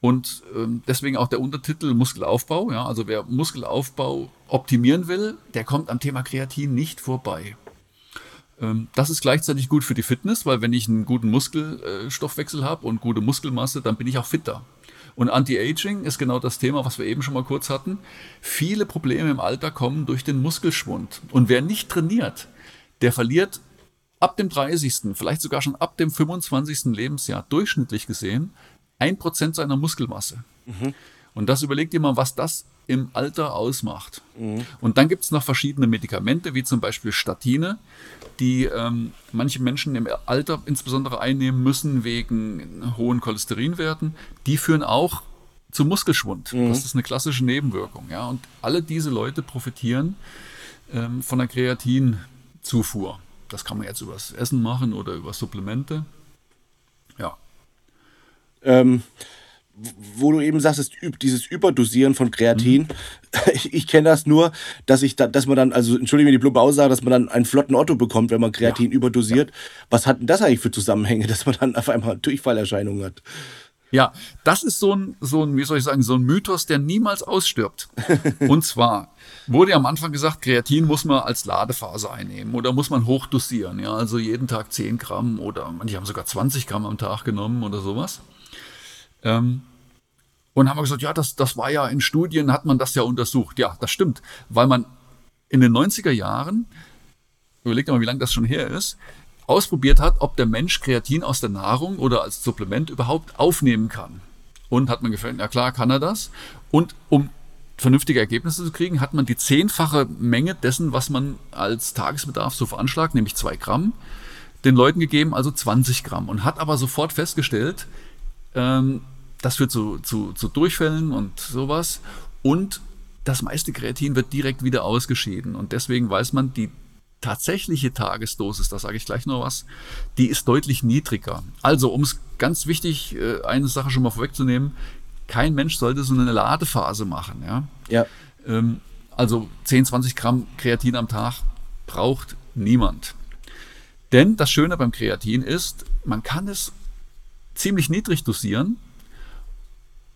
und ähm, deswegen auch der Untertitel Muskelaufbau. Ja, also wer Muskelaufbau optimieren will, der kommt am Thema Kreatin nicht vorbei. Ähm, das ist gleichzeitig gut für die Fitness, weil wenn ich einen guten Muskelstoffwechsel habe und gute Muskelmasse, dann bin ich auch fitter. Und Anti-Aging ist genau das Thema, was wir eben schon mal kurz hatten. Viele Probleme im Alter kommen durch den Muskelschwund. Und wer nicht trainiert, der verliert ab dem 30., vielleicht sogar schon ab dem 25. Lebensjahr durchschnittlich gesehen ein Prozent seiner Muskelmasse. Mhm. Und das überlegt ihr mal, was das im Alter ausmacht. Mhm. Und dann gibt es noch verschiedene Medikamente, wie zum Beispiel Statine, die ähm, manche Menschen im Alter insbesondere einnehmen müssen wegen hohen Cholesterinwerten. Die führen auch zu Muskelschwund. Mhm. Das ist eine klassische Nebenwirkung. Ja? Und alle diese Leute profitieren ähm, von der Kreatinzufuhr. Das kann man jetzt übers Essen machen oder über Supplemente. Ja. Ähm, wo du eben sagst, dieses Überdosieren von Kreatin, mhm. ich, ich kenne das nur, dass ich da, dass man dann, also entschuldige mir die plumpe Aussage, dass man dann einen flotten Otto bekommt, wenn man Kreatin ja. überdosiert. Was hat denn das eigentlich für Zusammenhänge, dass man dann auf einmal Durchfallerscheinungen hat? Ja, das ist so ein, so ein, wie soll ich sagen, so ein Mythos, der niemals ausstirbt. Und zwar wurde ja am Anfang gesagt, Kreatin muss man als Ladephase einnehmen oder muss man hochdosieren. Ja, also jeden Tag 10 Gramm oder manche haben sogar 20 Gramm am Tag genommen oder sowas. Ähm, und haben wir gesagt, ja, das, das war ja in Studien, hat man das ja untersucht. Ja, das stimmt, weil man in den 90er Jahren, überlegt mal, wie lange das schon her ist, ausprobiert hat, ob der Mensch Kreatin aus der Nahrung oder als Supplement überhaupt aufnehmen kann. Und hat man gefällt, ja klar, kann er das. Und um vernünftige Ergebnisse zu kriegen, hat man die zehnfache Menge dessen, was man als Tagesbedarf so veranschlagt, nämlich zwei Gramm, den Leuten gegeben, also 20 Gramm. Und hat aber sofort festgestellt, ähm, das führt zu, zu, zu Durchfällen und sowas. Und das meiste Kreatin wird direkt wieder ausgeschieden. Und deswegen weiß man, die tatsächliche Tagesdosis, da sage ich gleich noch was, die ist deutlich niedriger. Also, um es ganz wichtig, äh, eine Sache schon mal vorwegzunehmen, kein Mensch sollte so eine Ladephase machen. Ja. ja. Ähm, also 10, 20 Gramm Kreatin am Tag braucht niemand. Denn das Schöne beim Kreatin ist, man kann es ziemlich niedrig dosieren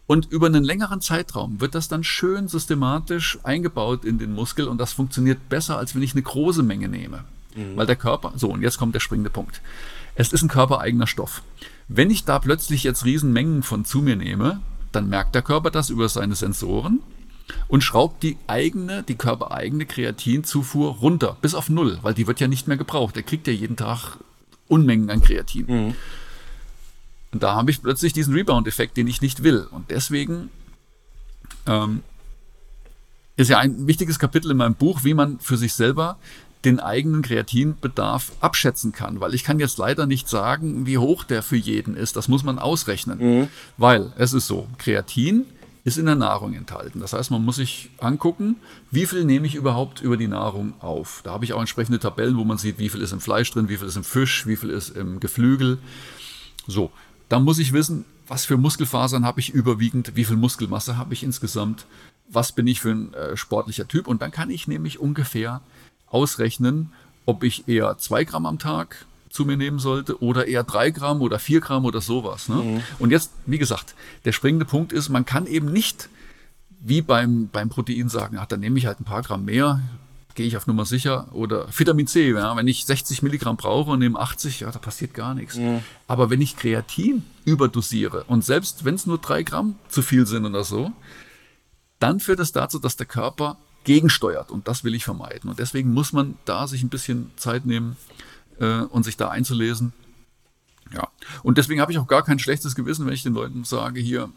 Und über einen längeren Zeitraum wird das dann schön systematisch eingebaut in den Muskel und das funktioniert besser, als wenn ich eine große Menge nehme. Mhm. Weil der Körper, so und jetzt kommt der springende Punkt. Es ist ein körpereigener Stoff. Wenn ich da plötzlich jetzt Riesenmengen von zu mir nehme, dann merkt der Körper das über seine Sensoren und schraubt die eigene, die körpereigene Kreatinzufuhr runter, bis auf null, weil die wird ja nicht mehr gebraucht. Er kriegt ja jeden Tag Unmengen an Kreatin. Mhm. Und da habe ich plötzlich diesen Rebound-Effekt, den ich nicht will. Und deswegen ähm, ist ja ein wichtiges Kapitel in meinem Buch, wie man für sich selber den eigenen Kreatinbedarf abschätzen kann, weil ich kann jetzt leider nicht sagen, wie hoch der für jeden ist. Das muss man ausrechnen, mhm. weil es ist so, Kreatin ist in der Nahrung enthalten. Das heißt, man muss sich angucken, wie viel nehme ich überhaupt über die Nahrung auf. Da habe ich auch entsprechende Tabellen, wo man sieht, wie viel ist im Fleisch drin, wie viel ist im Fisch, wie viel ist im Geflügel. So, dann muss ich wissen, was für Muskelfasern habe ich überwiegend, wie viel Muskelmasse habe ich insgesamt, was bin ich für ein äh, sportlicher Typ und dann kann ich nämlich ungefähr ausrechnen, ob ich eher zwei Gramm am Tag zu mir nehmen sollte oder eher drei Gramm oder vier Gramm oder sowas. Ne? Mhm. Und jetzt, wie gesagt, der springende Punkt ist, man kann eben nicht wie beim, beim Protein sagen, ach, dann nehme ich halt ein paar Gramm mehr, gehe ich auf Nummer sicher. Oder Vitamin C, ja, wenn ich 60 Milligramm brauche und nehme 80, ja, da passiert gar nichts. Mhm. Aber wenn ich Kreatin überdosiere und selbst wenn es nur drei Gramm zu viel sind oder so, dann führt es dazu, dass der Körper gegensteuert und das will ich vermeiden. Und deswegen muss man da sich ein bisschen Zeit nehmen äh, und sich da einzulesen. Ja, und deswegen habe ich auch gar kein schlechtes Gewissen, wenn ich den Leuten sage, hier,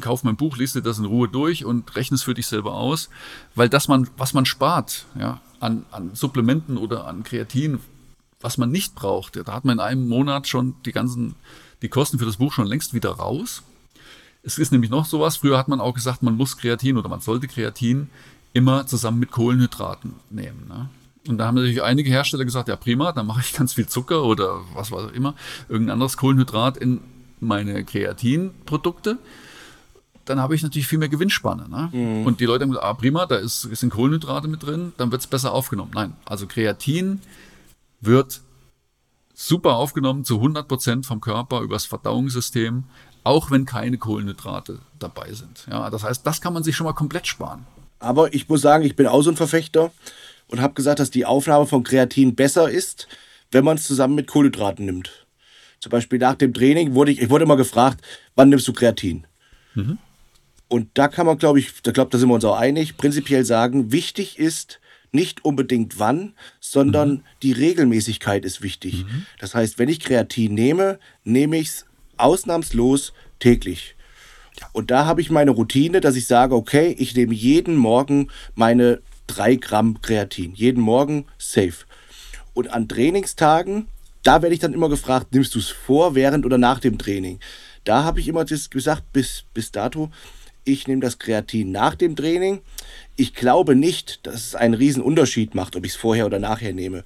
kauf mein Buch, liest dir das in Ruhe durch und rechne es für dich selber aus, weil das man, was man spart, ja, an, an Supplementen oder an Kreatin, was man nicht braucht, da hat man in einem Monat schon die ganzen, die Kosten für das Buch schon längst wieder raus. Es ist nämlich noch sowas, früher hat man auch gesagt, man muss Kreatin oder man sollte Kreatin immer zusammen mit Kohlenhydraten nehmen. Ne? Und da haben natürlich einige Hersteller gesagt, ja prima, dann mache ich ganz viel Zucker oder was war auch immer, irgendein anderes Kohlenhydrat in meine Kreatinprodukte dann habe ich natürlich viel mehr Gewinnspanne. Ne? Mhm. Und die Leute haben gesagt, ah, prima, da ist, sind Kohlenhydrate mit drin, dann wird es besser aufgenommen. Nein, also Kreatin wird super aufgenommen zu 100 Prozent vom Körper übers Verdauungssystem, auch wenn keine Kohlenhydrate dabei sind. Ja, das heißt, das kann man sich schon mal komplett sparen. Aber ich muss sagen, ich bin auch so ein Verfechter und habe gesagt, dass die Aufnahme von Kreatin besser ist, wenn man es zusammen mit Kohlenhydraten nimmt. Zum Beispiel nach dem Training wurde ich, ich wurde immer gefragt, wann nimmst du Kreatin? Mhm. Und da kann man, glaube ich, da glaube, da sind wir uns auch einig, prinzipiell sagen, wichtig ist nicht unbedingt wann, sondern mhm. die Regelmäßigkeit ist wichtig. Mhm. Das heißt, wenn ich Kreatin nehme, nehme ich es ausnahmslos täglich. Und da habe ich meine Routine, dass ich sage, okay, ich nehme jeden Morgen meine drei Gramm Kreatin. Jeden Morgen safe. Und an Trainingstagen, da werde ich dann immer gefragt, nimmst du es vor, während oder nach dem Training? Da habe ich immer das gesagt, bis, bis dato, ich nehme das Kreatin nach dem Training. Ich glaube nicht, dass es einen riesen Unterschied macht, ob ich es vorher oder nachher nehme.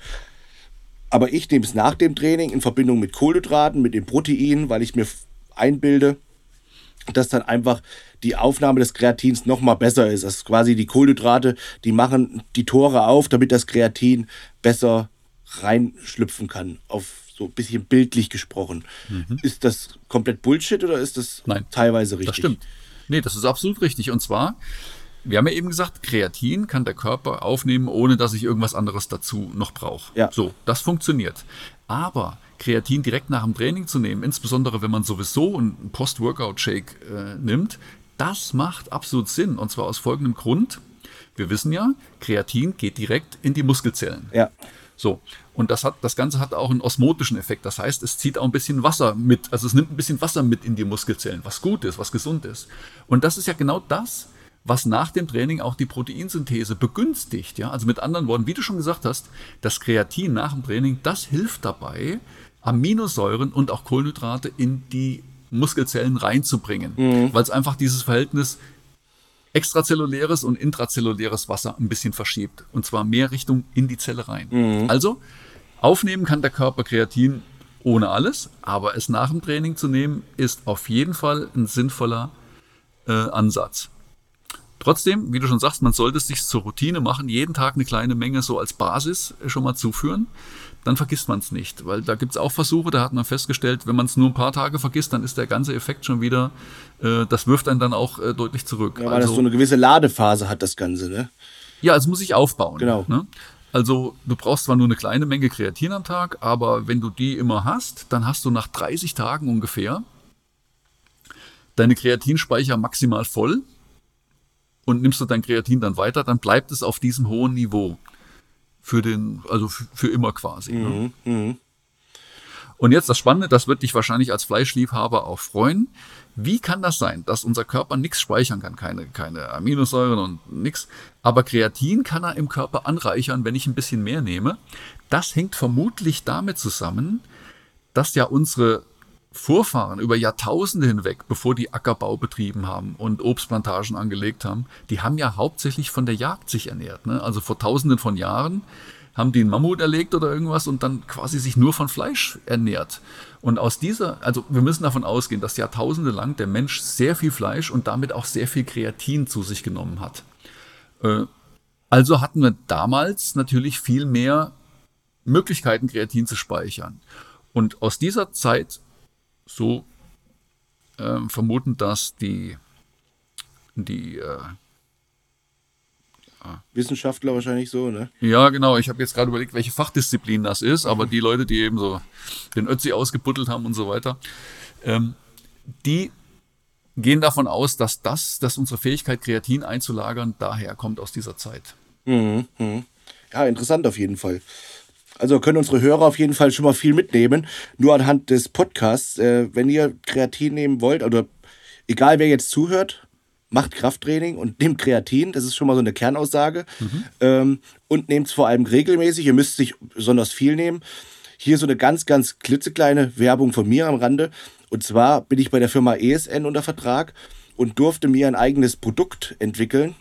Aber ich nehme es nach dem Training in Verbindung mit Kohlenhydraten, mit dem Protein, weil ich mir einbilde, dass dann einfach die Aufnahme des Kreatins nochmal besser ist. Also quasi die Kohlenhydrate, die machen die Tore auf, damit das Kreatin besser reinschlüpfen kann. Auf so ein bisschen bildlich gesprochen. Mhm. Ist das komplett Bullshit oder ist das Nein, teilweise richtig? Das stimmt. Nee, das ist absolut richtig. Und zwar, wir haben ja eben gesagt, Kreatin kann der Körper aufnehmen, ohne dass ich irgendwas anderes dazu noch brauche. Ja. So, das funktioniert. Aber Kreatin direkt nach dem Training zu nehmen, insbesondere wenn man sowieso einen Post-Workout-Shake äh, nimmt, das macht absolut Sinn. Und zwar aus folgendem Grund. Wir wissen ja, Kreatin geht direkt in die Muskelzellen. Ja. So. Und das, hat, das Ganze hat auch einen osmotischen Effekt. Das heißt, es zieht auch ein bisschen Wasser mit. Also es nimmt ein bisschen Wasser mit in die Muskelzellen, was gut ist, was gesund ist. Und das ist ja genau das, was nach dem Training auch die Proteinsynthese begünstigt. Ja? Also mit anderen Worten, wie du schon gesagt hast, das Kreatin nach dem Training, das hilft dabei, Aminosäuren und auch Kohlenhydrate in die Muskelzellen reinzubringen, mhm. weil es einfach dieses Verhältnis extrazelluläres und intrazelluläres Wasser ein bisschen verschiebt. Und zwar mehr Richtung in die Zelle rein. Mhm. Also aufnehmen kann der Körper Kreatin ohne alles, aber es nach dem Training zu nehmen, ist auf jeden Fall ein sinnvoller äh, Ansatz. Trotzdem, wie du schon sagst, man sollte es sich zur Routine machen, jeden Tag eine kleine Menge so als Basis schon mal zuführen. Dann vergisst man es nicht, weil da gibt es auch Versuche, da hat man festgestellt, wenn man es nur ein paar Tage vergisst, dann ist der ganze Effekt schon wieder, äh, das wirft einen dann auch äh, deutlich zurück. Ja, weil also, das so eine gewisse Ladephase hat, das Ganze, ne? Ja, es muss sich aufbauen. Genau. Ne? Also du brauchst zwar nur eine kleine Menge Kreatin am Tag, aber wenn du die immer hast, dann hast du nach 30 Tagen ungefähr deine Kreatinspeicher maximal voll und nimmst du dein Kreatin dann weiter, dann bleibt es auf diesem hohen Niveau. Für den, also für immer quasi. Ne? Mhm, ne? Und jetzt das Spannende, das wird dich wahrscheinlich als Fleischliebhaber auch freuen. Wie kann das sein, dass unser Körper nichts speichern kann, keine, keine Aminosäuren und nichts, aber Kreatin kann er im Körper anreichern, wenn ich ein bisschen mehr nehme? Das hängt vermutlich damit zusammen, dass ja unsere Vorfahren über Jahrtausende hinweg, bevor die Ackerbau betrieben haben und Obstplantagen angelegt haben, die haben ja hauptsächlich von der Jagd sich ernährt. Ne? Also vor tausenden von Jahren haben die einen Mammut erlegt oder irgendwas und dann quasi sich nur von Fleisch ernährt. Und aus dieser, also wir müssen davon ausgehen, dass Jahrtausende lang der Mensch sehr viel Fleisch und damit auch sehr viel Kreatin zu sich genommen hat. Äh, also hatten wir damals natürlich viel mehr Möglichkeiten, Kreatin zu speichern. Und aus dieser Zeit so äh, vermuten, dass die, die äh, Wissenschaftler wahrscheinlich so, ne? Ja, genau. Ich habe jetzt gerade überlegt, welche Fachdisziplin das ist, aber die Leute, die eben so den Ötzi ausgebuddelt haben und so weiter, ähm, die gehen davon aus, dass das, dass unsere Fähigkeit, Kreatin einzulagern, daher kommt aus dieser Zeit. Mhm, mh. Ja, interessant auf jeden Fall. Also können unsere Hörer auf jeden Fall schon mal viel mitnehmen. Nur anhand des Podcasts, äh, wenn ihr Kreatin nehmen wollt, oder egal wer jetzt zuhört, macht Krafttraining und nehmt Kreatin. Das ist schon mal so eine Kernaussage. Mhm. Ähm, und nehmt es vor allem regelmäßig. Ihr müsst sich besonders viel nehmen. Hier so eine ganz, ganz klitzekleine Werbung von mir am Rande. Und zwar bin ich bei der Firma ESN unter Vertrag und durfte mir ein eigenes Produkt entwickeln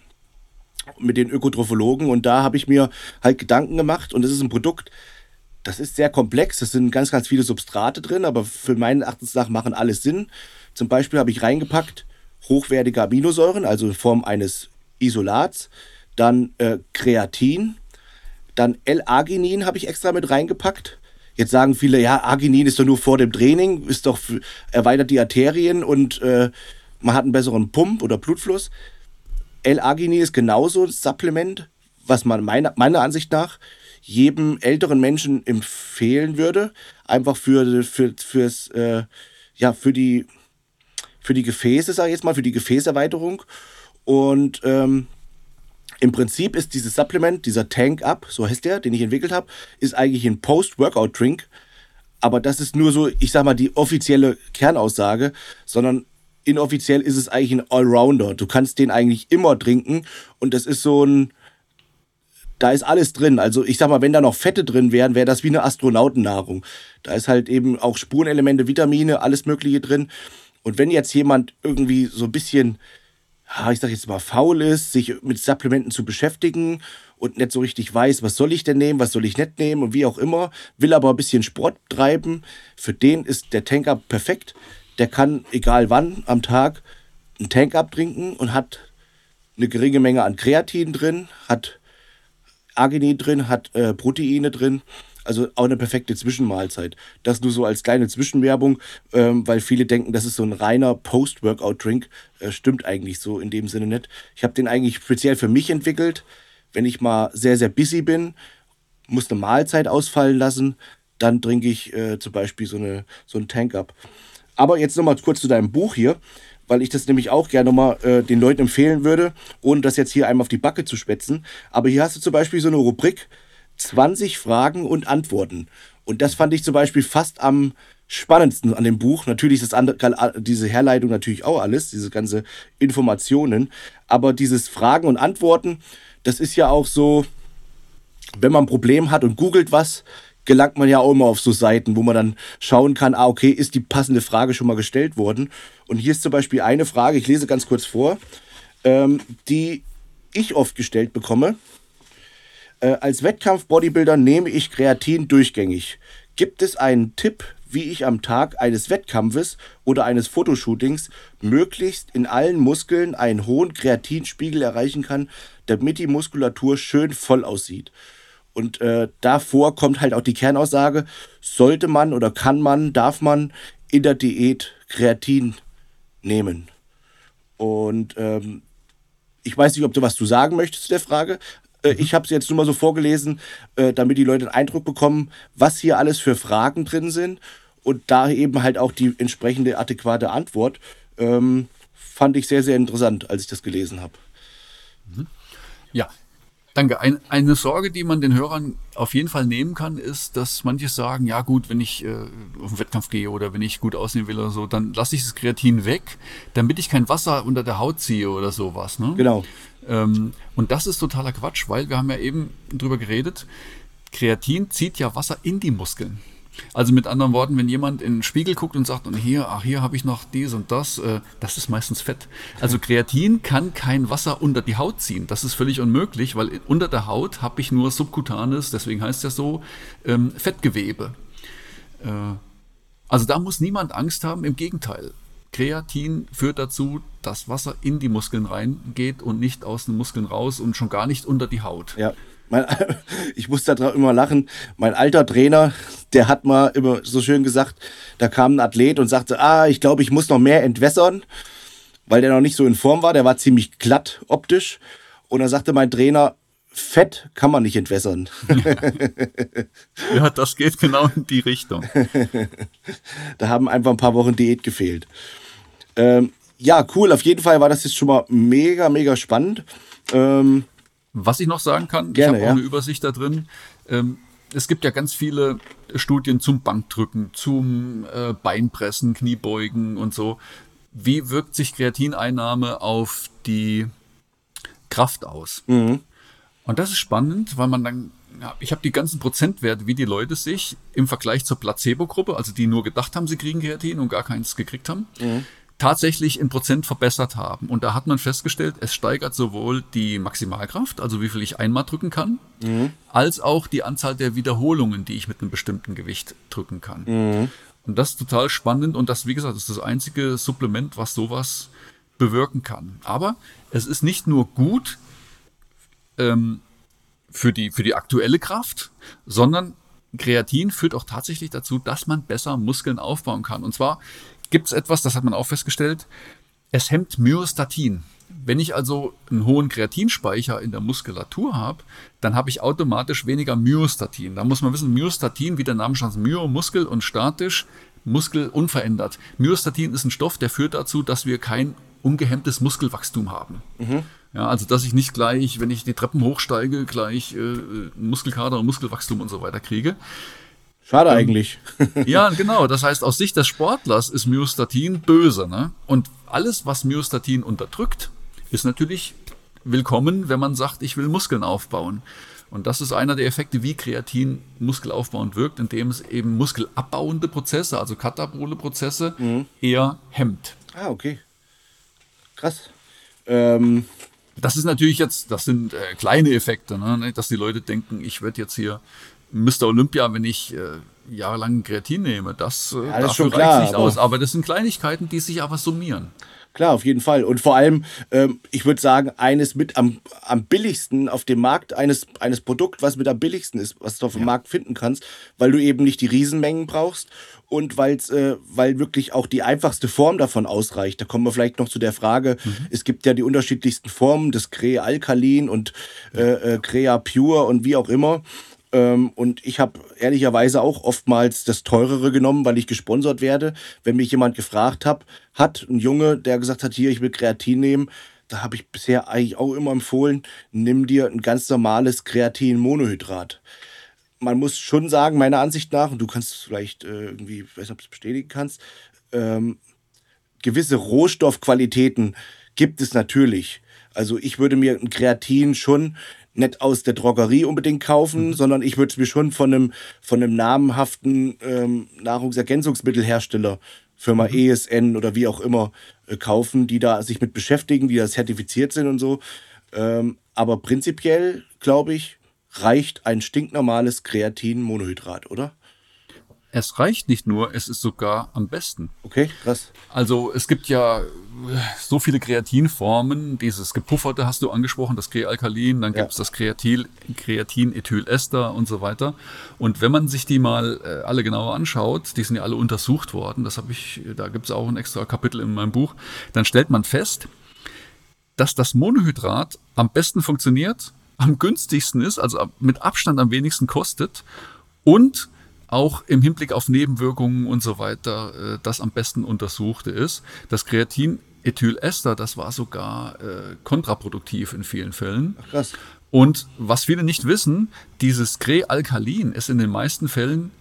mit den Ökotrophologen und da habe ich mir halt Gedanken gemacht und es ist ein Produkt, das ist sehr komplex, es sind ganz, ganz viele Substrate drin, aber für meinen Erachtens nach machen alles Sinn. Zum Beispiel habe ich reingepackt hochwertige Aminosäuren, also in Form eines Isolats, dann äh, Kreatin, dann L-Arginin habe ich extra mit reingepackt. Jetzt sagen viele, ja, Arginin ist doch nur vor dem Training, ist doch erweitert die Arterien und äh, man hat einen besseren Pump oder Blutfluss. L-Arginin ist genauso ein Supplement, was man meiner, meiner Ansicht nach jedem älteren Menschen empfehlen würde. Einfach für, für, fürs, äh, ja, für die, für die Gefäße, sage ich jetzt mal, für die Gefäßerweiterung. Und ähm, im Prinzip ist dieses Supplement, dieser Tank Up, so heißt der, den ich entwickelt habe, ist eigentlich ein Post-Workout-Drink. Aber das ist nur so, ich sag mal, die offizielle Kernaussage, sondern inoffiziell ist es eigentlich ein Allrounder. Du kannst den eigentlich immer trinken und das ist so ein, da ist alles drin. Also ich sag mal, wenn da noch Fette drin wären, wäre das wie eine Astronautennahrung. Da ist halt eben auch Spurenelemente, Vitamine, alles Mögliche drin. Und wenn jetzt jemand irgendwie so ein bisschen, ich sag jetzt mal, faul ist, sich mit Supplementen zu beschäftigen und nicht so richtig weiß, was soll ich denn nehmen, was soll ich nicht nehmen und wie auch immer, will aber ein bisschen Sport treiben, für den ist der Tanker perfekt der kann, egal wann am Tag, einen Tank abtrinken und hat eine geringe Menge an Kreatin drin, hat Arginin drin, hat äh, Proteine drin. Also auch eine perfekte Zwischenmahlzeit. Das nur so als kleine Zwischenwerbung, ähm, weil viele denken, das ist so ein reiner Post-Workout-Drink. Äh, stimmt eigentlich so in dem Sinne nicht. Ich habe den eigentlich speziell für mich entwickelt. Wenn ich mal sehr, sehr busy bin, muss eine Mahlzeit ausfallen lassen, dann trinke ich äh, zum Beispiel so, eine, so einen Tank ab. Aber jetzt nochmal kurz zu deinem Buch hier, weil ich das nämlich auch gerne nochmal äh, den Leuten empfehlen würde, ohne das jetzt hier einmal auf die Backe zu spätzen. Aber hier hast du zum Beispiel so eine Rubrik 20 Fragen und Antworten. Und das fand ich zum Beispiel fast am spannendsten an dem Buch. Natürlich ist das andere, diese Herleitung natürlich auch alles, diese ganze Informationen. Aber dieses Fragen und Antworten, das ist ja auch so, wenn man ein Problem hat und googelt was, gelangt man ja auch immer auf so Seiten, wo man dann schauen kann, ah, okay, ist die passende Frage schon mal gestellt worden? Und hier ist zum Beispiel eine Frage, ich lese ganz kurz vor, ähm, die ich oft gestellt bekomme. Äh, als Wettkampf-Bodybuilder nehme ich Kreatin durchgängig. Gibt es einen Tipp, wie ich am Tag eines Wettkampfes oder eines Fotoshootings möglichst in allen Muskeln einen hohen Kreatinspiegel erreichen kann, damit die Muskulatur schön voll aussieht. Und äh, davor kommt halt auch die Kernaussage, sollte man oder kann man, darf man in der Diät Kreatin nehmen. Und ähm, ich weiß nicht, ob du was zu sagen möchtest zu der Frage. Äh, ich habe es jetzt nur mal so vorgelesen, äh, damit die Leute einen Eindruck bekommen, was hier alles für Fragen drin sind. Und da eben halt auch die entsprechende adäquate Antwort. Ähm, fand ich sehr, sehr interessant, als ich das gelesen habe. Ja, Danke. Ein, eine Sorge, die man den Hörern auf jeden Fall nehmen kann, ist, dass manche sagen, ja gut, wenn ich äh, auf den Wettkampf gehe oder wenn ich gut aussehen will oder so, dann lasse ich das Kreatin weg, damit ich kein Wasser unter der Haut ziehe oder sowas. Ne? Genau. Ähm, und das ist totaler Quatsch, weil wir haben ja eben drüber geredet, Kreatin zieht ja Wasser in die Muskeln. Also mit anderen Worten, wenn jemand in den Spiegel guckt und sagt, und hier, ach, hier habe ich noch dies und das, äh, das ist meistens Fett. Also Kreatin kann kein Wasser unter die Haut ziehen. Das ist völlig unmöglich, weil unter der Haut habe ich nur subkutanes, deswegen heißt es ja so, ähm, Fettgewebe. Äh, also da muss niemand Angst haben, im Gegenteil. Kreatin führt dazu, dass Wasser in die Muskeln reingeht und nicht aus den Muskeln raus und schon gar nicht unter die Haut. Ja. Mein, ich muss da immer lachen. Mein alter Trainer, der hat mal immer so schön gesagt, da kam ein Athlet und sagte, ah, ich glaube, ich muss noch mehr entwässern, weil der noch nicht so in Form war. Der war ziemlich glatt optisch. Und dann sagte mein Trainer, Fett kann man nicht entwässern. ja, das geht genau in die Richtung. da haben einfach ein paar Wochen Diät gefehlt. Ähm, ja, cool. Auf jeden Fall war das jetzt schon mal mega, mega spannend. Ähm, was ich noch sagen kann, Gerne, ich habe auch ja. eine Übersicht da drin. Ähm, es gibt ja ganz viele Studien zum Bankdrücken, zum äh, Beinpressen, Kniebeugen und so. Wie wirkt sich Kreatineinnahme auf die Kraft aus? Mhm. Und das ist spannend, weil man dann, ja, ich habe die ganzen Prozentwerte, wie die Leute sich im Vergleich zur Placebo-Gruppe, also die nur gedacht haben, sie kriegen Kreatin und gar keins gekriegt haben, Mhm. Tatsächlich in Prozent verbessert haben. Und da hat man festgestellt, es steigert sowohl die Maximalkraft, also wie viel ich einmal drücken kann, als auch die Anzahl der Wiederholungen, die ich mit einem bestimmten Gewicht drücken kann. Und das ist total spannend und das, wie gesagt, ist das einzige Supplement, was sowas bewirken kann. Aber es ist nicht nur gut ähm, für, die, für die aktuelle Kraft, sondern Kreatin führt auch tatsächlich dazu, dass man besser Muskeln aufbauen kann. Und zwar gibt es etwas, das hat man auch festgestellt, es hemmt Myostatin. Wenn ich also einen hohen Kreatinspeicher in der Muskulatur habe, dann habe ich automatisch weniger Myostatin. Da muss man wissen, Myostatin, wie der Name schon sagt, Myo, Muskel und statisch, Muskel unverändert. Myostatin ist ein Stoff, der führt dazu, dass wir kein ungehemmtes Muskelwachstum haben. Ja, also dass ich nicht gleich, wenn ich die Treppen hochsteige, gleich äh, Muskelkater und Muskelwachstum und so weiter kriege. Schade eigentlich. Ja, genau. Das heißt, aus Sicht des Sportlers ist Myostatin böse. Ne? Und alles, was Myostatin unterdrückt, ist natürlich willkommen, wenn man sagt, ich will Muskeln aufbauen. Und das ist einer der Effekte, wie Kreatin muskelaufbauend wirkt, indem es eben muskelabbauende Prozesse, also katabole Prozesse, eher hemmt. ah, okay. Krass. Ähm, Das ist natürlich jetzt, das sind äh, kleine Effekte, ne? dass die Leute denken, ich werde jetzt hier Mr. Olympia, wenn ich äh, jahrelang Kreatin nehme. Das, äh, Ja, das schon klar, reicht nicht aber- aus. Aber das sind Kleinigkeiten, die sich aber summieren. Klar, auf jeden Fall. Und vor allem, ähm, ich würde sagen, eines mit am, am billigsten auf dem Markt, eines, eines Produkt, was mit am billigsten ist, was du auf dem Markt finden kannst, weil du eben nicht die Riesenmengen brauchst und weil's, äh, weil wirklich auch die einfachste Form davon ausreicht. Da kommen wir vielleicht noch zu der Frage, es gibt ja die unterschiedlichsten Formen des Crea Alkalin und äh, äh, Crea Pure und wie auch immer. Ähm, und ich habe ehrlicherweise auch oftmals das teurere genommen, weil ich gesponsert werde. Wenn mich jemand gefragt hat, hat ein Junge, der gesagt hat, hier, ich will Kreatin nehmen, da habe ich bisher eigentlich auch immer empfohlen, nimm dir ein ganz normales Kreatin-Monohydrat. Man muss schon sagen, meiner Ansicht nach, und du kannst vielleicht äh, irgendwie, ich weiß nicht, ob du es bestätigen kannst, ähm, gewisse Rohstoffqualitäten gibt es natürlich. Also ich würde mir ein Kreatin schon nicht aus der Drogerie unbedingt kaufen, sondern ich würde es mir schon von einem, von einem namenhaften ähm, Nahrungsergänzungsmittelhersteller, Firma ESN oder wie auch immer, äh, kaufen, die da sich mit beschäftigen, die da zertifiziert sind und so. Ähm, aber prinzipiell, glaube ich, reicht ein stinknormales Kreatin-Monohydrat, oder? Es reicht nicht nur, es ist sogar am besten. Okay, krass. Also es gibt ja so viele Kreatinformen. Dieses Gepufferte hast du angesprochen, das Krealkalin, dann Ja. gibt es das Kreatil, Kreatinethylester und so weiter. Und wenn man sich die mal äh, alle genauer anschaut, die sind ja alle untersucht worden, das habe ich, da gibt es auch ein extra Kapitel in meinem Buch, dann stellt man fest, dass das Monohydrat am besten funktioniert, am günstigsten ist, also mit Abstand am wenigsten kostet und auch im Hinblick auf Nebenwirkungen und so weiter äh, das am besten untersuchte ist. Das Kreatinethylester, das war sogar äh, kontraproduktiv in vielen Fällen. Krass. Und was viele nicht wissen, dieses Krealkalin ist in den meisten Fällen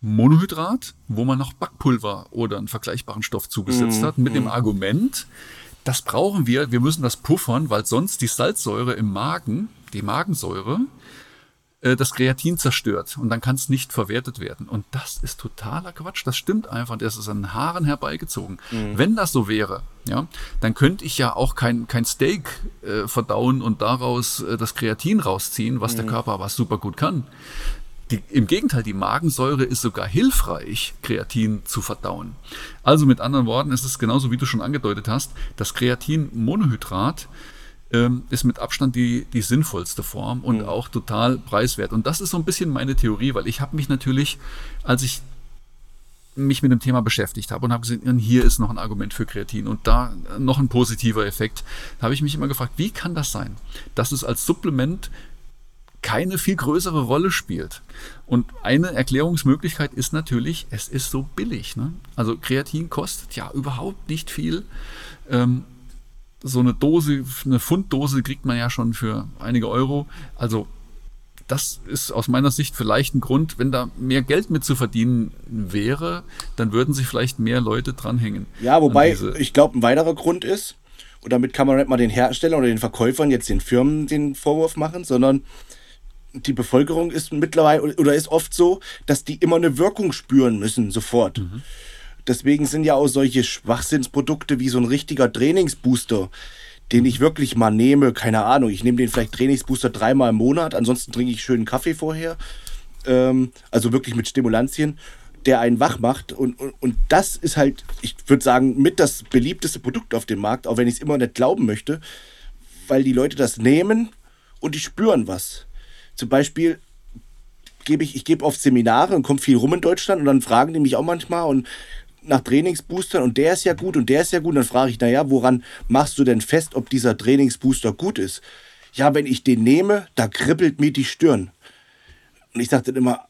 Monohydrat, wo man noch Backpulver oder einen vergleichbaren Stoff zugesetzt hat, mit dem Argument, das brauchen wir, wir müssen das puffern, weil sonst die Salzsäure im Magen, die Magensäure, äh, das Kreatin zerstört und dann kann es nicht verwertet werden. Und das ist totaler Quatsch. Das stimmt einfach. Das ist an Haaren herbeigezogen. Wenn das so wäre, ja, dann könnte ich ja auch kein, kein Steak äh, verdauen und daraus äh, das Kreatin rausziehen, was der Körper aber super gut kann. Die, Im Gegenteil, die Magensäure ist sogar hilfreich, Kreatin zu verdauen. Also mit anderen Worten, es ist genauso, wie du schon angedeutet hast, das Kreatinmonohydrat ähm, ist mit Abstand die, die sinnvollste Form und auch total preiswert. Und das ist so ein bisschen meine Theorie, weil ich habe mich natürlich, als ich mich mit dem Thema beschäftigt habe und habe gesehen, hier ist noch ein Argument für Kreatin und da noch ein positiver Effekt, habe ich mich immer gefragt, wie kann das sein, dass es als Supplement keine viel größere Rolle spielt. Und eine Erklärungsmöglichkeit ist natürlich, es ist so billig. Ne? Also Kreatin kostet ja überhaupt nicht viel. Ähm, so eine Dose, eine Pfunddose kriegt man ja schon für einige Euro. Also das ist aus meiner Sicht vielleicht ein Grund, wenn da mehr Geld mit zu verdienen wäre, dann würden sich vielleicht mehr Leute dranhängen. Ja, wobei ich glaube, ein weiterer Grund ist, und damit kann man nicht mal den Herstellern oder den Verkäufern jetzt den Firmen den Vorwurf machen, sondern die Bevölkerung ist mittlerweile oder ist oft so, dass die immer eine Wirkung spüren müssen, sofort. Deswegen sind ja auch solche Schwachsinnsprodukte wie so ein richtiger Trainingsbooster, den ich wirklich mal nehme, keine Ahnung, ich nehme den vielleicht Trainingsbooster dreimal im Monat, ansonsten trinke ich schönen Kaffee vorher, ähm, also wirklich mit Stimulantien, der einen wach macht. Und, und, und das ist halt, ich würde sagen, mit das beliebteste Produkt auf dem Markt, auch wenn ich es immer nicht glauben möchte, weil die Leute das nehmen und die spüren was. Zum Beispiel gebe ich, ich gebe oft Seminare und komme viel rum in Deutschland und dann fragen die mich auch manchmal und nach Trainingsboostern und der ist ja gut und der ist ja gut. Und dann frage ich, naja, woran machst du denn fest, ob dieser Trainingsbooster gut ist? Ja, wenn ich den nehme, da kribbelt mir die Stirn. Und ich dann immer,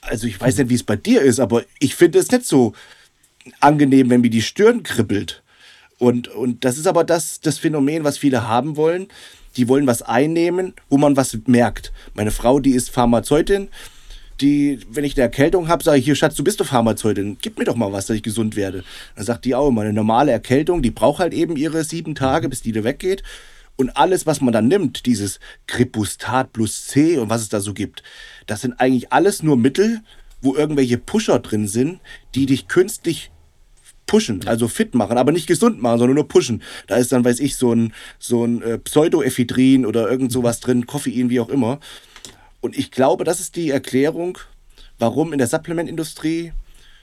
also ich weiß nicht, wie es bei dir ist, aber ich finde es nicht so angenehm, wenn mir die Stirn kribbelt. Und, und das ist aber das, das Phänomen, was viele haben wollen. Die wollen was einnehmen, wo man was merkt. Meine Frau, die ist Pharmazeutin. Die, wenn ich eine Erkältung habe, sage ich, hier Schatz, du bist doch Pharmazeutin, gib mir doch mal was, dass ich gesund werde. Dann sagt die auch immer, eine normale Erkältung, die braucht halt eben ihre sieben Tage, bis die da weggeht. Und alles, was man dann nimmt, dieses Kripustat plus C und was es da so gibt, das sind eigentlich alles nur Mittel, wo irgendwelche Pusher drin sind, die dich künstlich pushen, also fit machen, aber nicht gesund machen, sondern nur pushen. Da ist dann, weiß ich, so ein, so ein äh, Pseudoephedrin oder irgend sowas drin, Koffein, wie auch immer. Und ich glaube, das ist die Erklärung, warum in der Supplementindustrie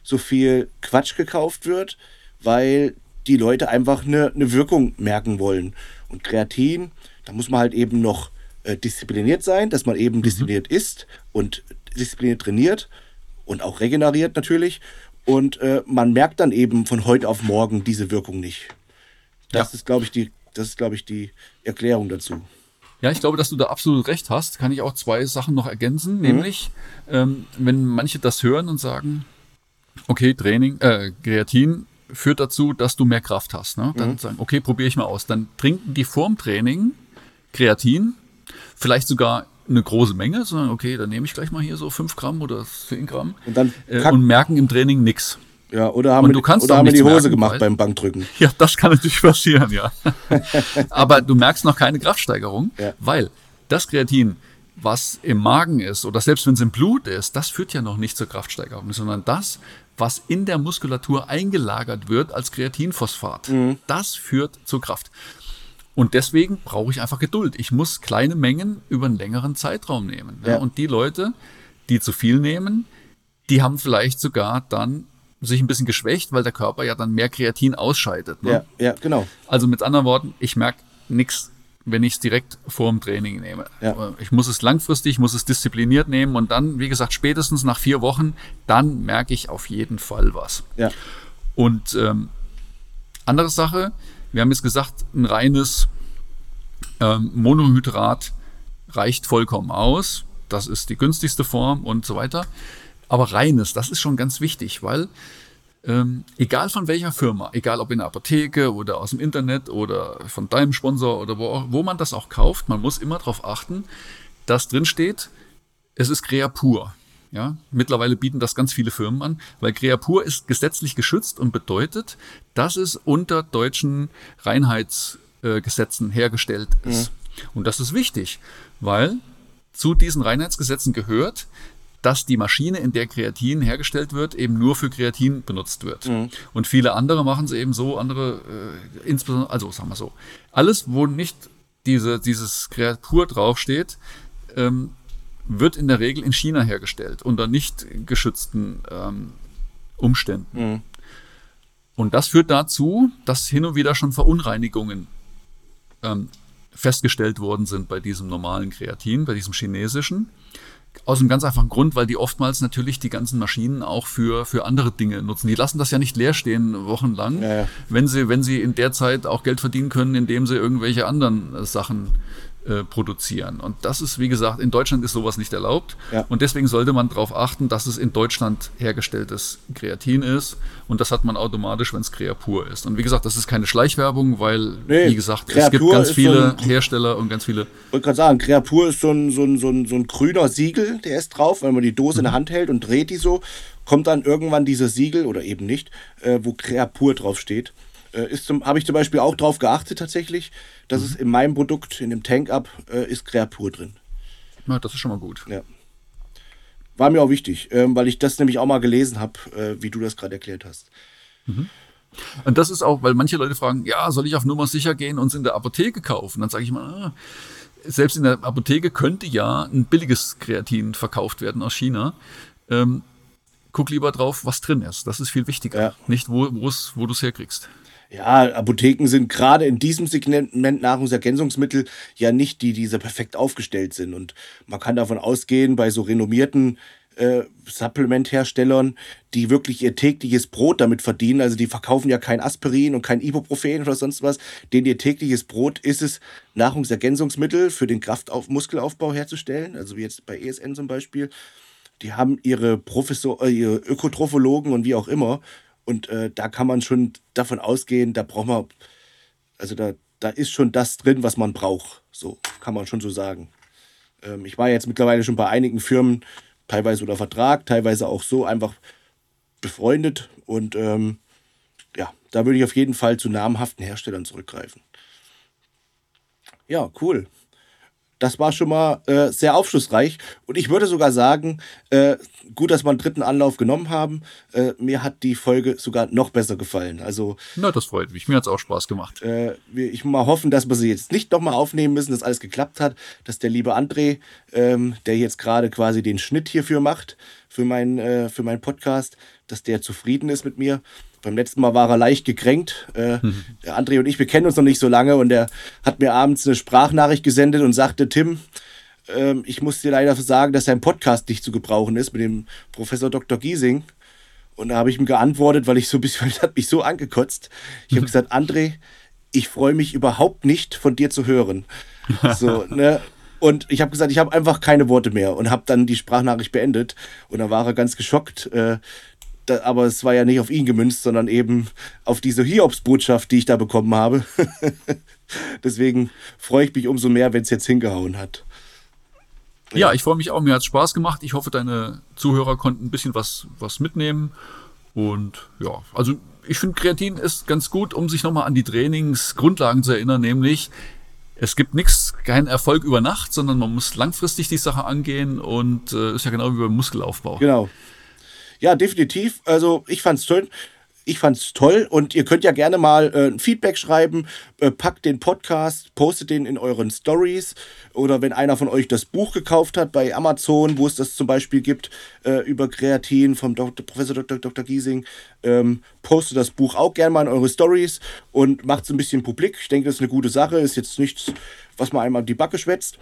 so viel Quatsch gekauft wird, weil die Leute einfach eine, eine Wirkung merken wollen. Und Kreatin, da muss man halt eben noch äh, diszipliniert sein, dass man eben diszipliniert isst und diszipliniert trainiert und auch regeneriert natürlich. Und äh, man merkt dann eben von heute auf morgen diese Wirkung nicht. Das Ja. ist, glaube ich, die, das ist, glaube ich, die Erklärung dazu. Ja, ich glaube, dass du da absolut recht hast. Kann ich auch zwei Sachen noch ergänzen, nämlich ähm, wenn manche das hören und sagen, okay, Training, äh, Kreatin führt dazu, dass du mehr Kraft hast. Ne? Dann sagen, okay, probiere ich mal aus. Dann trinken die vorm Training Kreatin, vielleicht sogar eine große Menge, sondern okay, dann nehme ich gleich mal hier so 5 Gramm oder 10 Gramm Und dann äh, und merken im Training nichts. Ja, oder haben Und du kannst oder haben wir die Hose merken, gemacht beim Bankdrücken. Ja, das kann natürlich passieren, ja. Aber du merkst noch keine Kraftsteigerung, Ja. weil das Kreatin, was im Magen ist oder selbst wenn es im Blut ist, das führt ja noch nicht zur Kraftsteigerung, sondern das, was in der Muskulatur eingelagert wird als Kreatinphosphat, Mhm. das führt zur Kraft. Und deswegen brauche ich einfach Geduld. Ich muss kleine Mengen über einen längeren Zeitraum nehmen. Ja. Ja. Und die Leute, die zu viel nehmen, die haben vielleicht sogar dann sich ein bisschen geschwächt, weil der Körper ja dann mehr Kreatin ausscheidet. Ne? Ja, ja, genau. Also mit anderen Worten, ich merke nichts, wenn ich es direkt vor dem Training nehme. Ja. Ich muss es langfristig, ich muss es diszipliniert nehmen und dann, wie gesagt, spätestens nach vier Wochen, dann merke ich auf jeden Fall was. Ja. Und ähm, andere Sache, wir haben jetzt gesagt, ein reines ähm, Monohydrat reicht vollkommen aus. Das ist die günstigste Form und so weiter. Aber reines, das ist schon ganz wichtig, weil ähm, egal von welcher Firma, egal ob in der Apotheke oder aus dem Internet oder von deinem Sponsor oder wo, auch, wo man das auch kauft, man muss immer darauf achten, dass drin steht, es ist Creapur. Ja, mittlerweile bieten das ganz viele Firmen an, weil Creapur ist gesetzlich geschützt und bedeutet, dass es unter deutschen Reinheitsgesetzen äh, hergestellt ist. Mhm. Und das ist wichtig, weil zu diesen Reinheitsgesetzen gehört, dass die Maschine, in der Kreatin hergestellt wird, eben nur für Kreatin benutzt wird. Mhm. Und viele andere machen es eben so, andere, äh, insbesondere, also sagen wir so, alles, wo nicht diese, dieses Kreatur draufsteht, ähm, wird in der Regel in China hergestellt, unter nicht geschützten ähm, Umständen. Mhm. Und das führt dazu, dass hin und wieder schon Verunreinigungen ähm, festgestellt worden sind bei diesem normalen Kreatin, bei diesem chinesischen. Aus einem ganz einfachen Grund, weil die oftmals natürlich die ganzen Maschinen auch für, für andere Dinge nutzen. Die lassen das ja nicht leer stehen wochenlang, ja, ja. wenn sie, wenn sie in der Zeit auch Geld verdienen können, indem sie irgendwelche anderen äh, Sachen äh, produzieren. Und das ist, wie gesagt, in Deutschland ist sowas nicht erlaubt. Ja. Und deswegen sollte man darauf achten, dass es in Deutschland hergestelltes Kreatin ist. Und das hat man automatisch, wenn es Creapur ist. Und wie gesagt, das ist keine Schleichwerbung, weil, Nee, wie gesagt, es Creapur gibt ganz viele so ein- Hersteller und ganz viele. Ich wollte gerade sagen, Creapur ist so ein, so, ein, so, ein, so ein grüner Siegel, der ist drauf, wenn man die Dose in der Hand hält und dreht die so, kommt dann irgendwann dieses Siegel oder eben nicht, äh, wo Creapur drauf steht. Äh, ist zum, habe ich zum Beispiel auch drauf geachtet tatsächlich, dass es in meinem Produkt, in dem Tank-Up, äh, ist Creapur drin. Na, das ist schon mal gut. Ja. War mir auch wichtig, ähm, weil ich das nämlich auch mal gelesen habe, äh, wie du das gerade erklärt hast. Und das ist auch, weil manche Leute fragen, ja, soll ich auf Nummer sicher gehen und es in der Apotheke kaufen? Dann sage ich mal, ah, selbst in der Apotheke könnte ja ein billiges Kreatin verkauft werden aus China. Ähm, guck lieber drauf, was drin ist. Das ist viel wichtiger. Ja. Nicht, wo, wo du es herkriegst. Ja, Apotheken sind gerade in diesem Segment Nahrungsergänzungsmittel ja nicht die, die so perfekt aufgestellt sind. Und man kann davon ausgehen, bei so renommierten äh, Supplementherstellern, die wirklich ihr tägliches Brot damit verdienen, also die verkaufen ja kein Aspirin und kein Ibuprofen oder sonst was, denen ihr tägliches Brot ist es, Nahrungsergänzungsmittel für den Kraftauf Muskelaufbau herzustellen, also wie jetzt bei ESN zum Beispiel. Die haben ihre Professor, äh, ihre Ökotrophologen und wie auch immer. Und äh, da kann man schon davon ausgehen, da braucht man, also da, da ist schon das drin, was man braucht. So kann man schon so sagen. Ähm, ich war jetzt mittlerweile schon bei einigen Firmen, teilweise unter Vertrag, teilweise auch so einfach befreundet. Und ähm, ja, da würde ich auf jeden Fall zu namhaften Herstellern zurückgreifen. Ja, cool. Das war schon mal äh, sehr aufschlussreich. Und ich würde sogar sagen, äh, gut, dass wir einen dritten Anlauf genommen haben. Äh, mir hat die Folge sogar noch besser gefallen. Also Na, das freut mich. Mir hat es auch Spaß gemacht. äh, ich mal hoffen, dass wir sie jetzt nicht nochmal aufnehmen müssen, dass alles geklappt hat, dass der liebe André, ähm, der jetzt gerade quasi den Schnitt hierfür macht, für meinen äh, für meinen Podcast, dass der zufrieden ist mit mir. Beim letzten Mal war er leicht gekränkt. Äh, Der André und ich, wir kennen uns noch nicht so lange und er hat mir abends eine Sprachnachricht gesendet und sagte, Tim, ähm, ich muss dir leider sagen, dass dein Podcast nicht zu gebrauchen ist mit dem Professor Dr. Giesing. Und da habe ich ihm geantwortet, weil ich so ein bisschen, das hat mich so angekotzt. Ich habe gesagt, André, ich freue mich überhaupt nicht von dir zu hören. So, ne? Und ich habe gesagt, ich habe einfach keine Worte mehr und habe dann die Sprachnachricht beendet. Und da war er ganz geschockt. Äh, da, aber es war ja nicht auf ihn gemünzt, sondern eben auf diese Hiobsbotschaft, die ich da bekommen habe. Deswegen freue ich mich umso mehr, wenn es jetzt hingehauen hat. Ja, ich freue mich auch. Mir hat es Spaß gemacht. Ich hoffe, deine Zuhörer konnten ein bisschen was, was mitnehmen. Und ja, also ich finde, Kreatin ist ganz gut, um sich nochmal an die Trainingsgrundlagen zu erinnern, nämlich es gibt nichts, keinen Erfolg über Nacht, sondern man muss langfristig die Sache angehen und äh, ist ja genau wie beim Muskelaufbau. Genau. Ja, definitiv. Also ich fand es schön. ich fand's toll und ihr könnt ja gerne mal äh, ein Feedback schreiben, äh, packt den Podcast, postet den in euren Stories oder wenn einer von euch das Buch gekauft hat bei Amazon, wo es das zum Beispiel gibt, äh, über Kreatin vom Dr. Professor Dr. Dr. Giesing, ähm, postet das Buch auch gerne mal in eure Stories und macht es ein bisschen publik. Ich denke, das ist eine gute Sache, ist jetzt nichts, was man einmal die Backe schwätzt.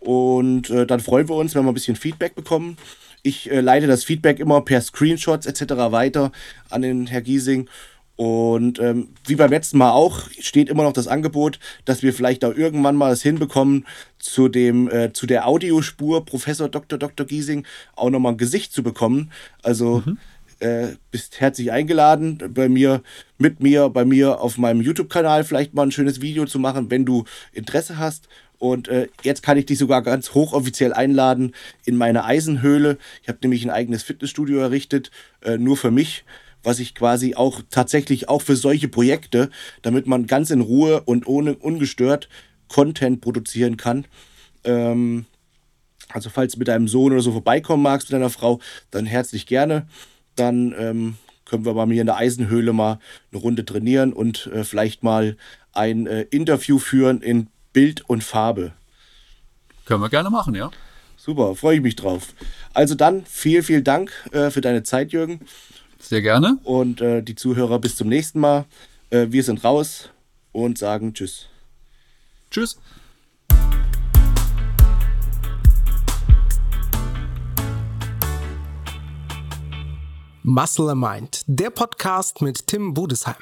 Und äh, dann freuen wir uns, wenn wir ein bisschen Feedback bekommen. Ich äh, leite das Feedback immer per Screenshots etc. weiter an den Herr Giesing. Und ähm, wie beim letzten Mal auch, steht immer noch das Angebot, dass wir vielleicht auch irgendwann mal es hinbekommen, zu, dem, äh, zu der Audiospur Professor Dr. Dr. Giesing auch nochmal ein Gesicht zu bekommen. Also mhm. äh, bist herzlich eingeladen, bei mir, mit mir, bei mir auf meinem YouTube-Kanal vielleicht mal ein schönes Video zu machen, wenn du Interesse hast. Und äh, jetzt kann ich dich sogar ganz hochoffiziell einladen in meine Eisenhöhle. Ich habe nämlich ein eigenes Fitnessstudio errichtet, äh, nur für mich, was ich quasi auch tatsächlich auch für solche Projekte, damit man ganz in Ruhe und ohne ungestört Content produzieren kann. Ähm, also falls du mit deinem Sohn oder so vorbeikommen magst, mit deiner Frau, dann herzlich gerne. Dann ähm, können wir bei mir in der Eisenhöhle mal eine Runde trainieren und äh, vielleicht mal ein äh, Interview führen in Bild und Farbe. Können wir gerne machen, ja. Super, freue ich mich drauf. Also dann, vielen, vielen Dank äh, für deine Zeit, Jürgen. Sehr gerne. Und äh, die Zuhörer bis zum nächsten Mal. Äh, wir sind raus und sagen Tschüss. Tschüss. Muscle Mind, der Podcast mit Tim Budesheim.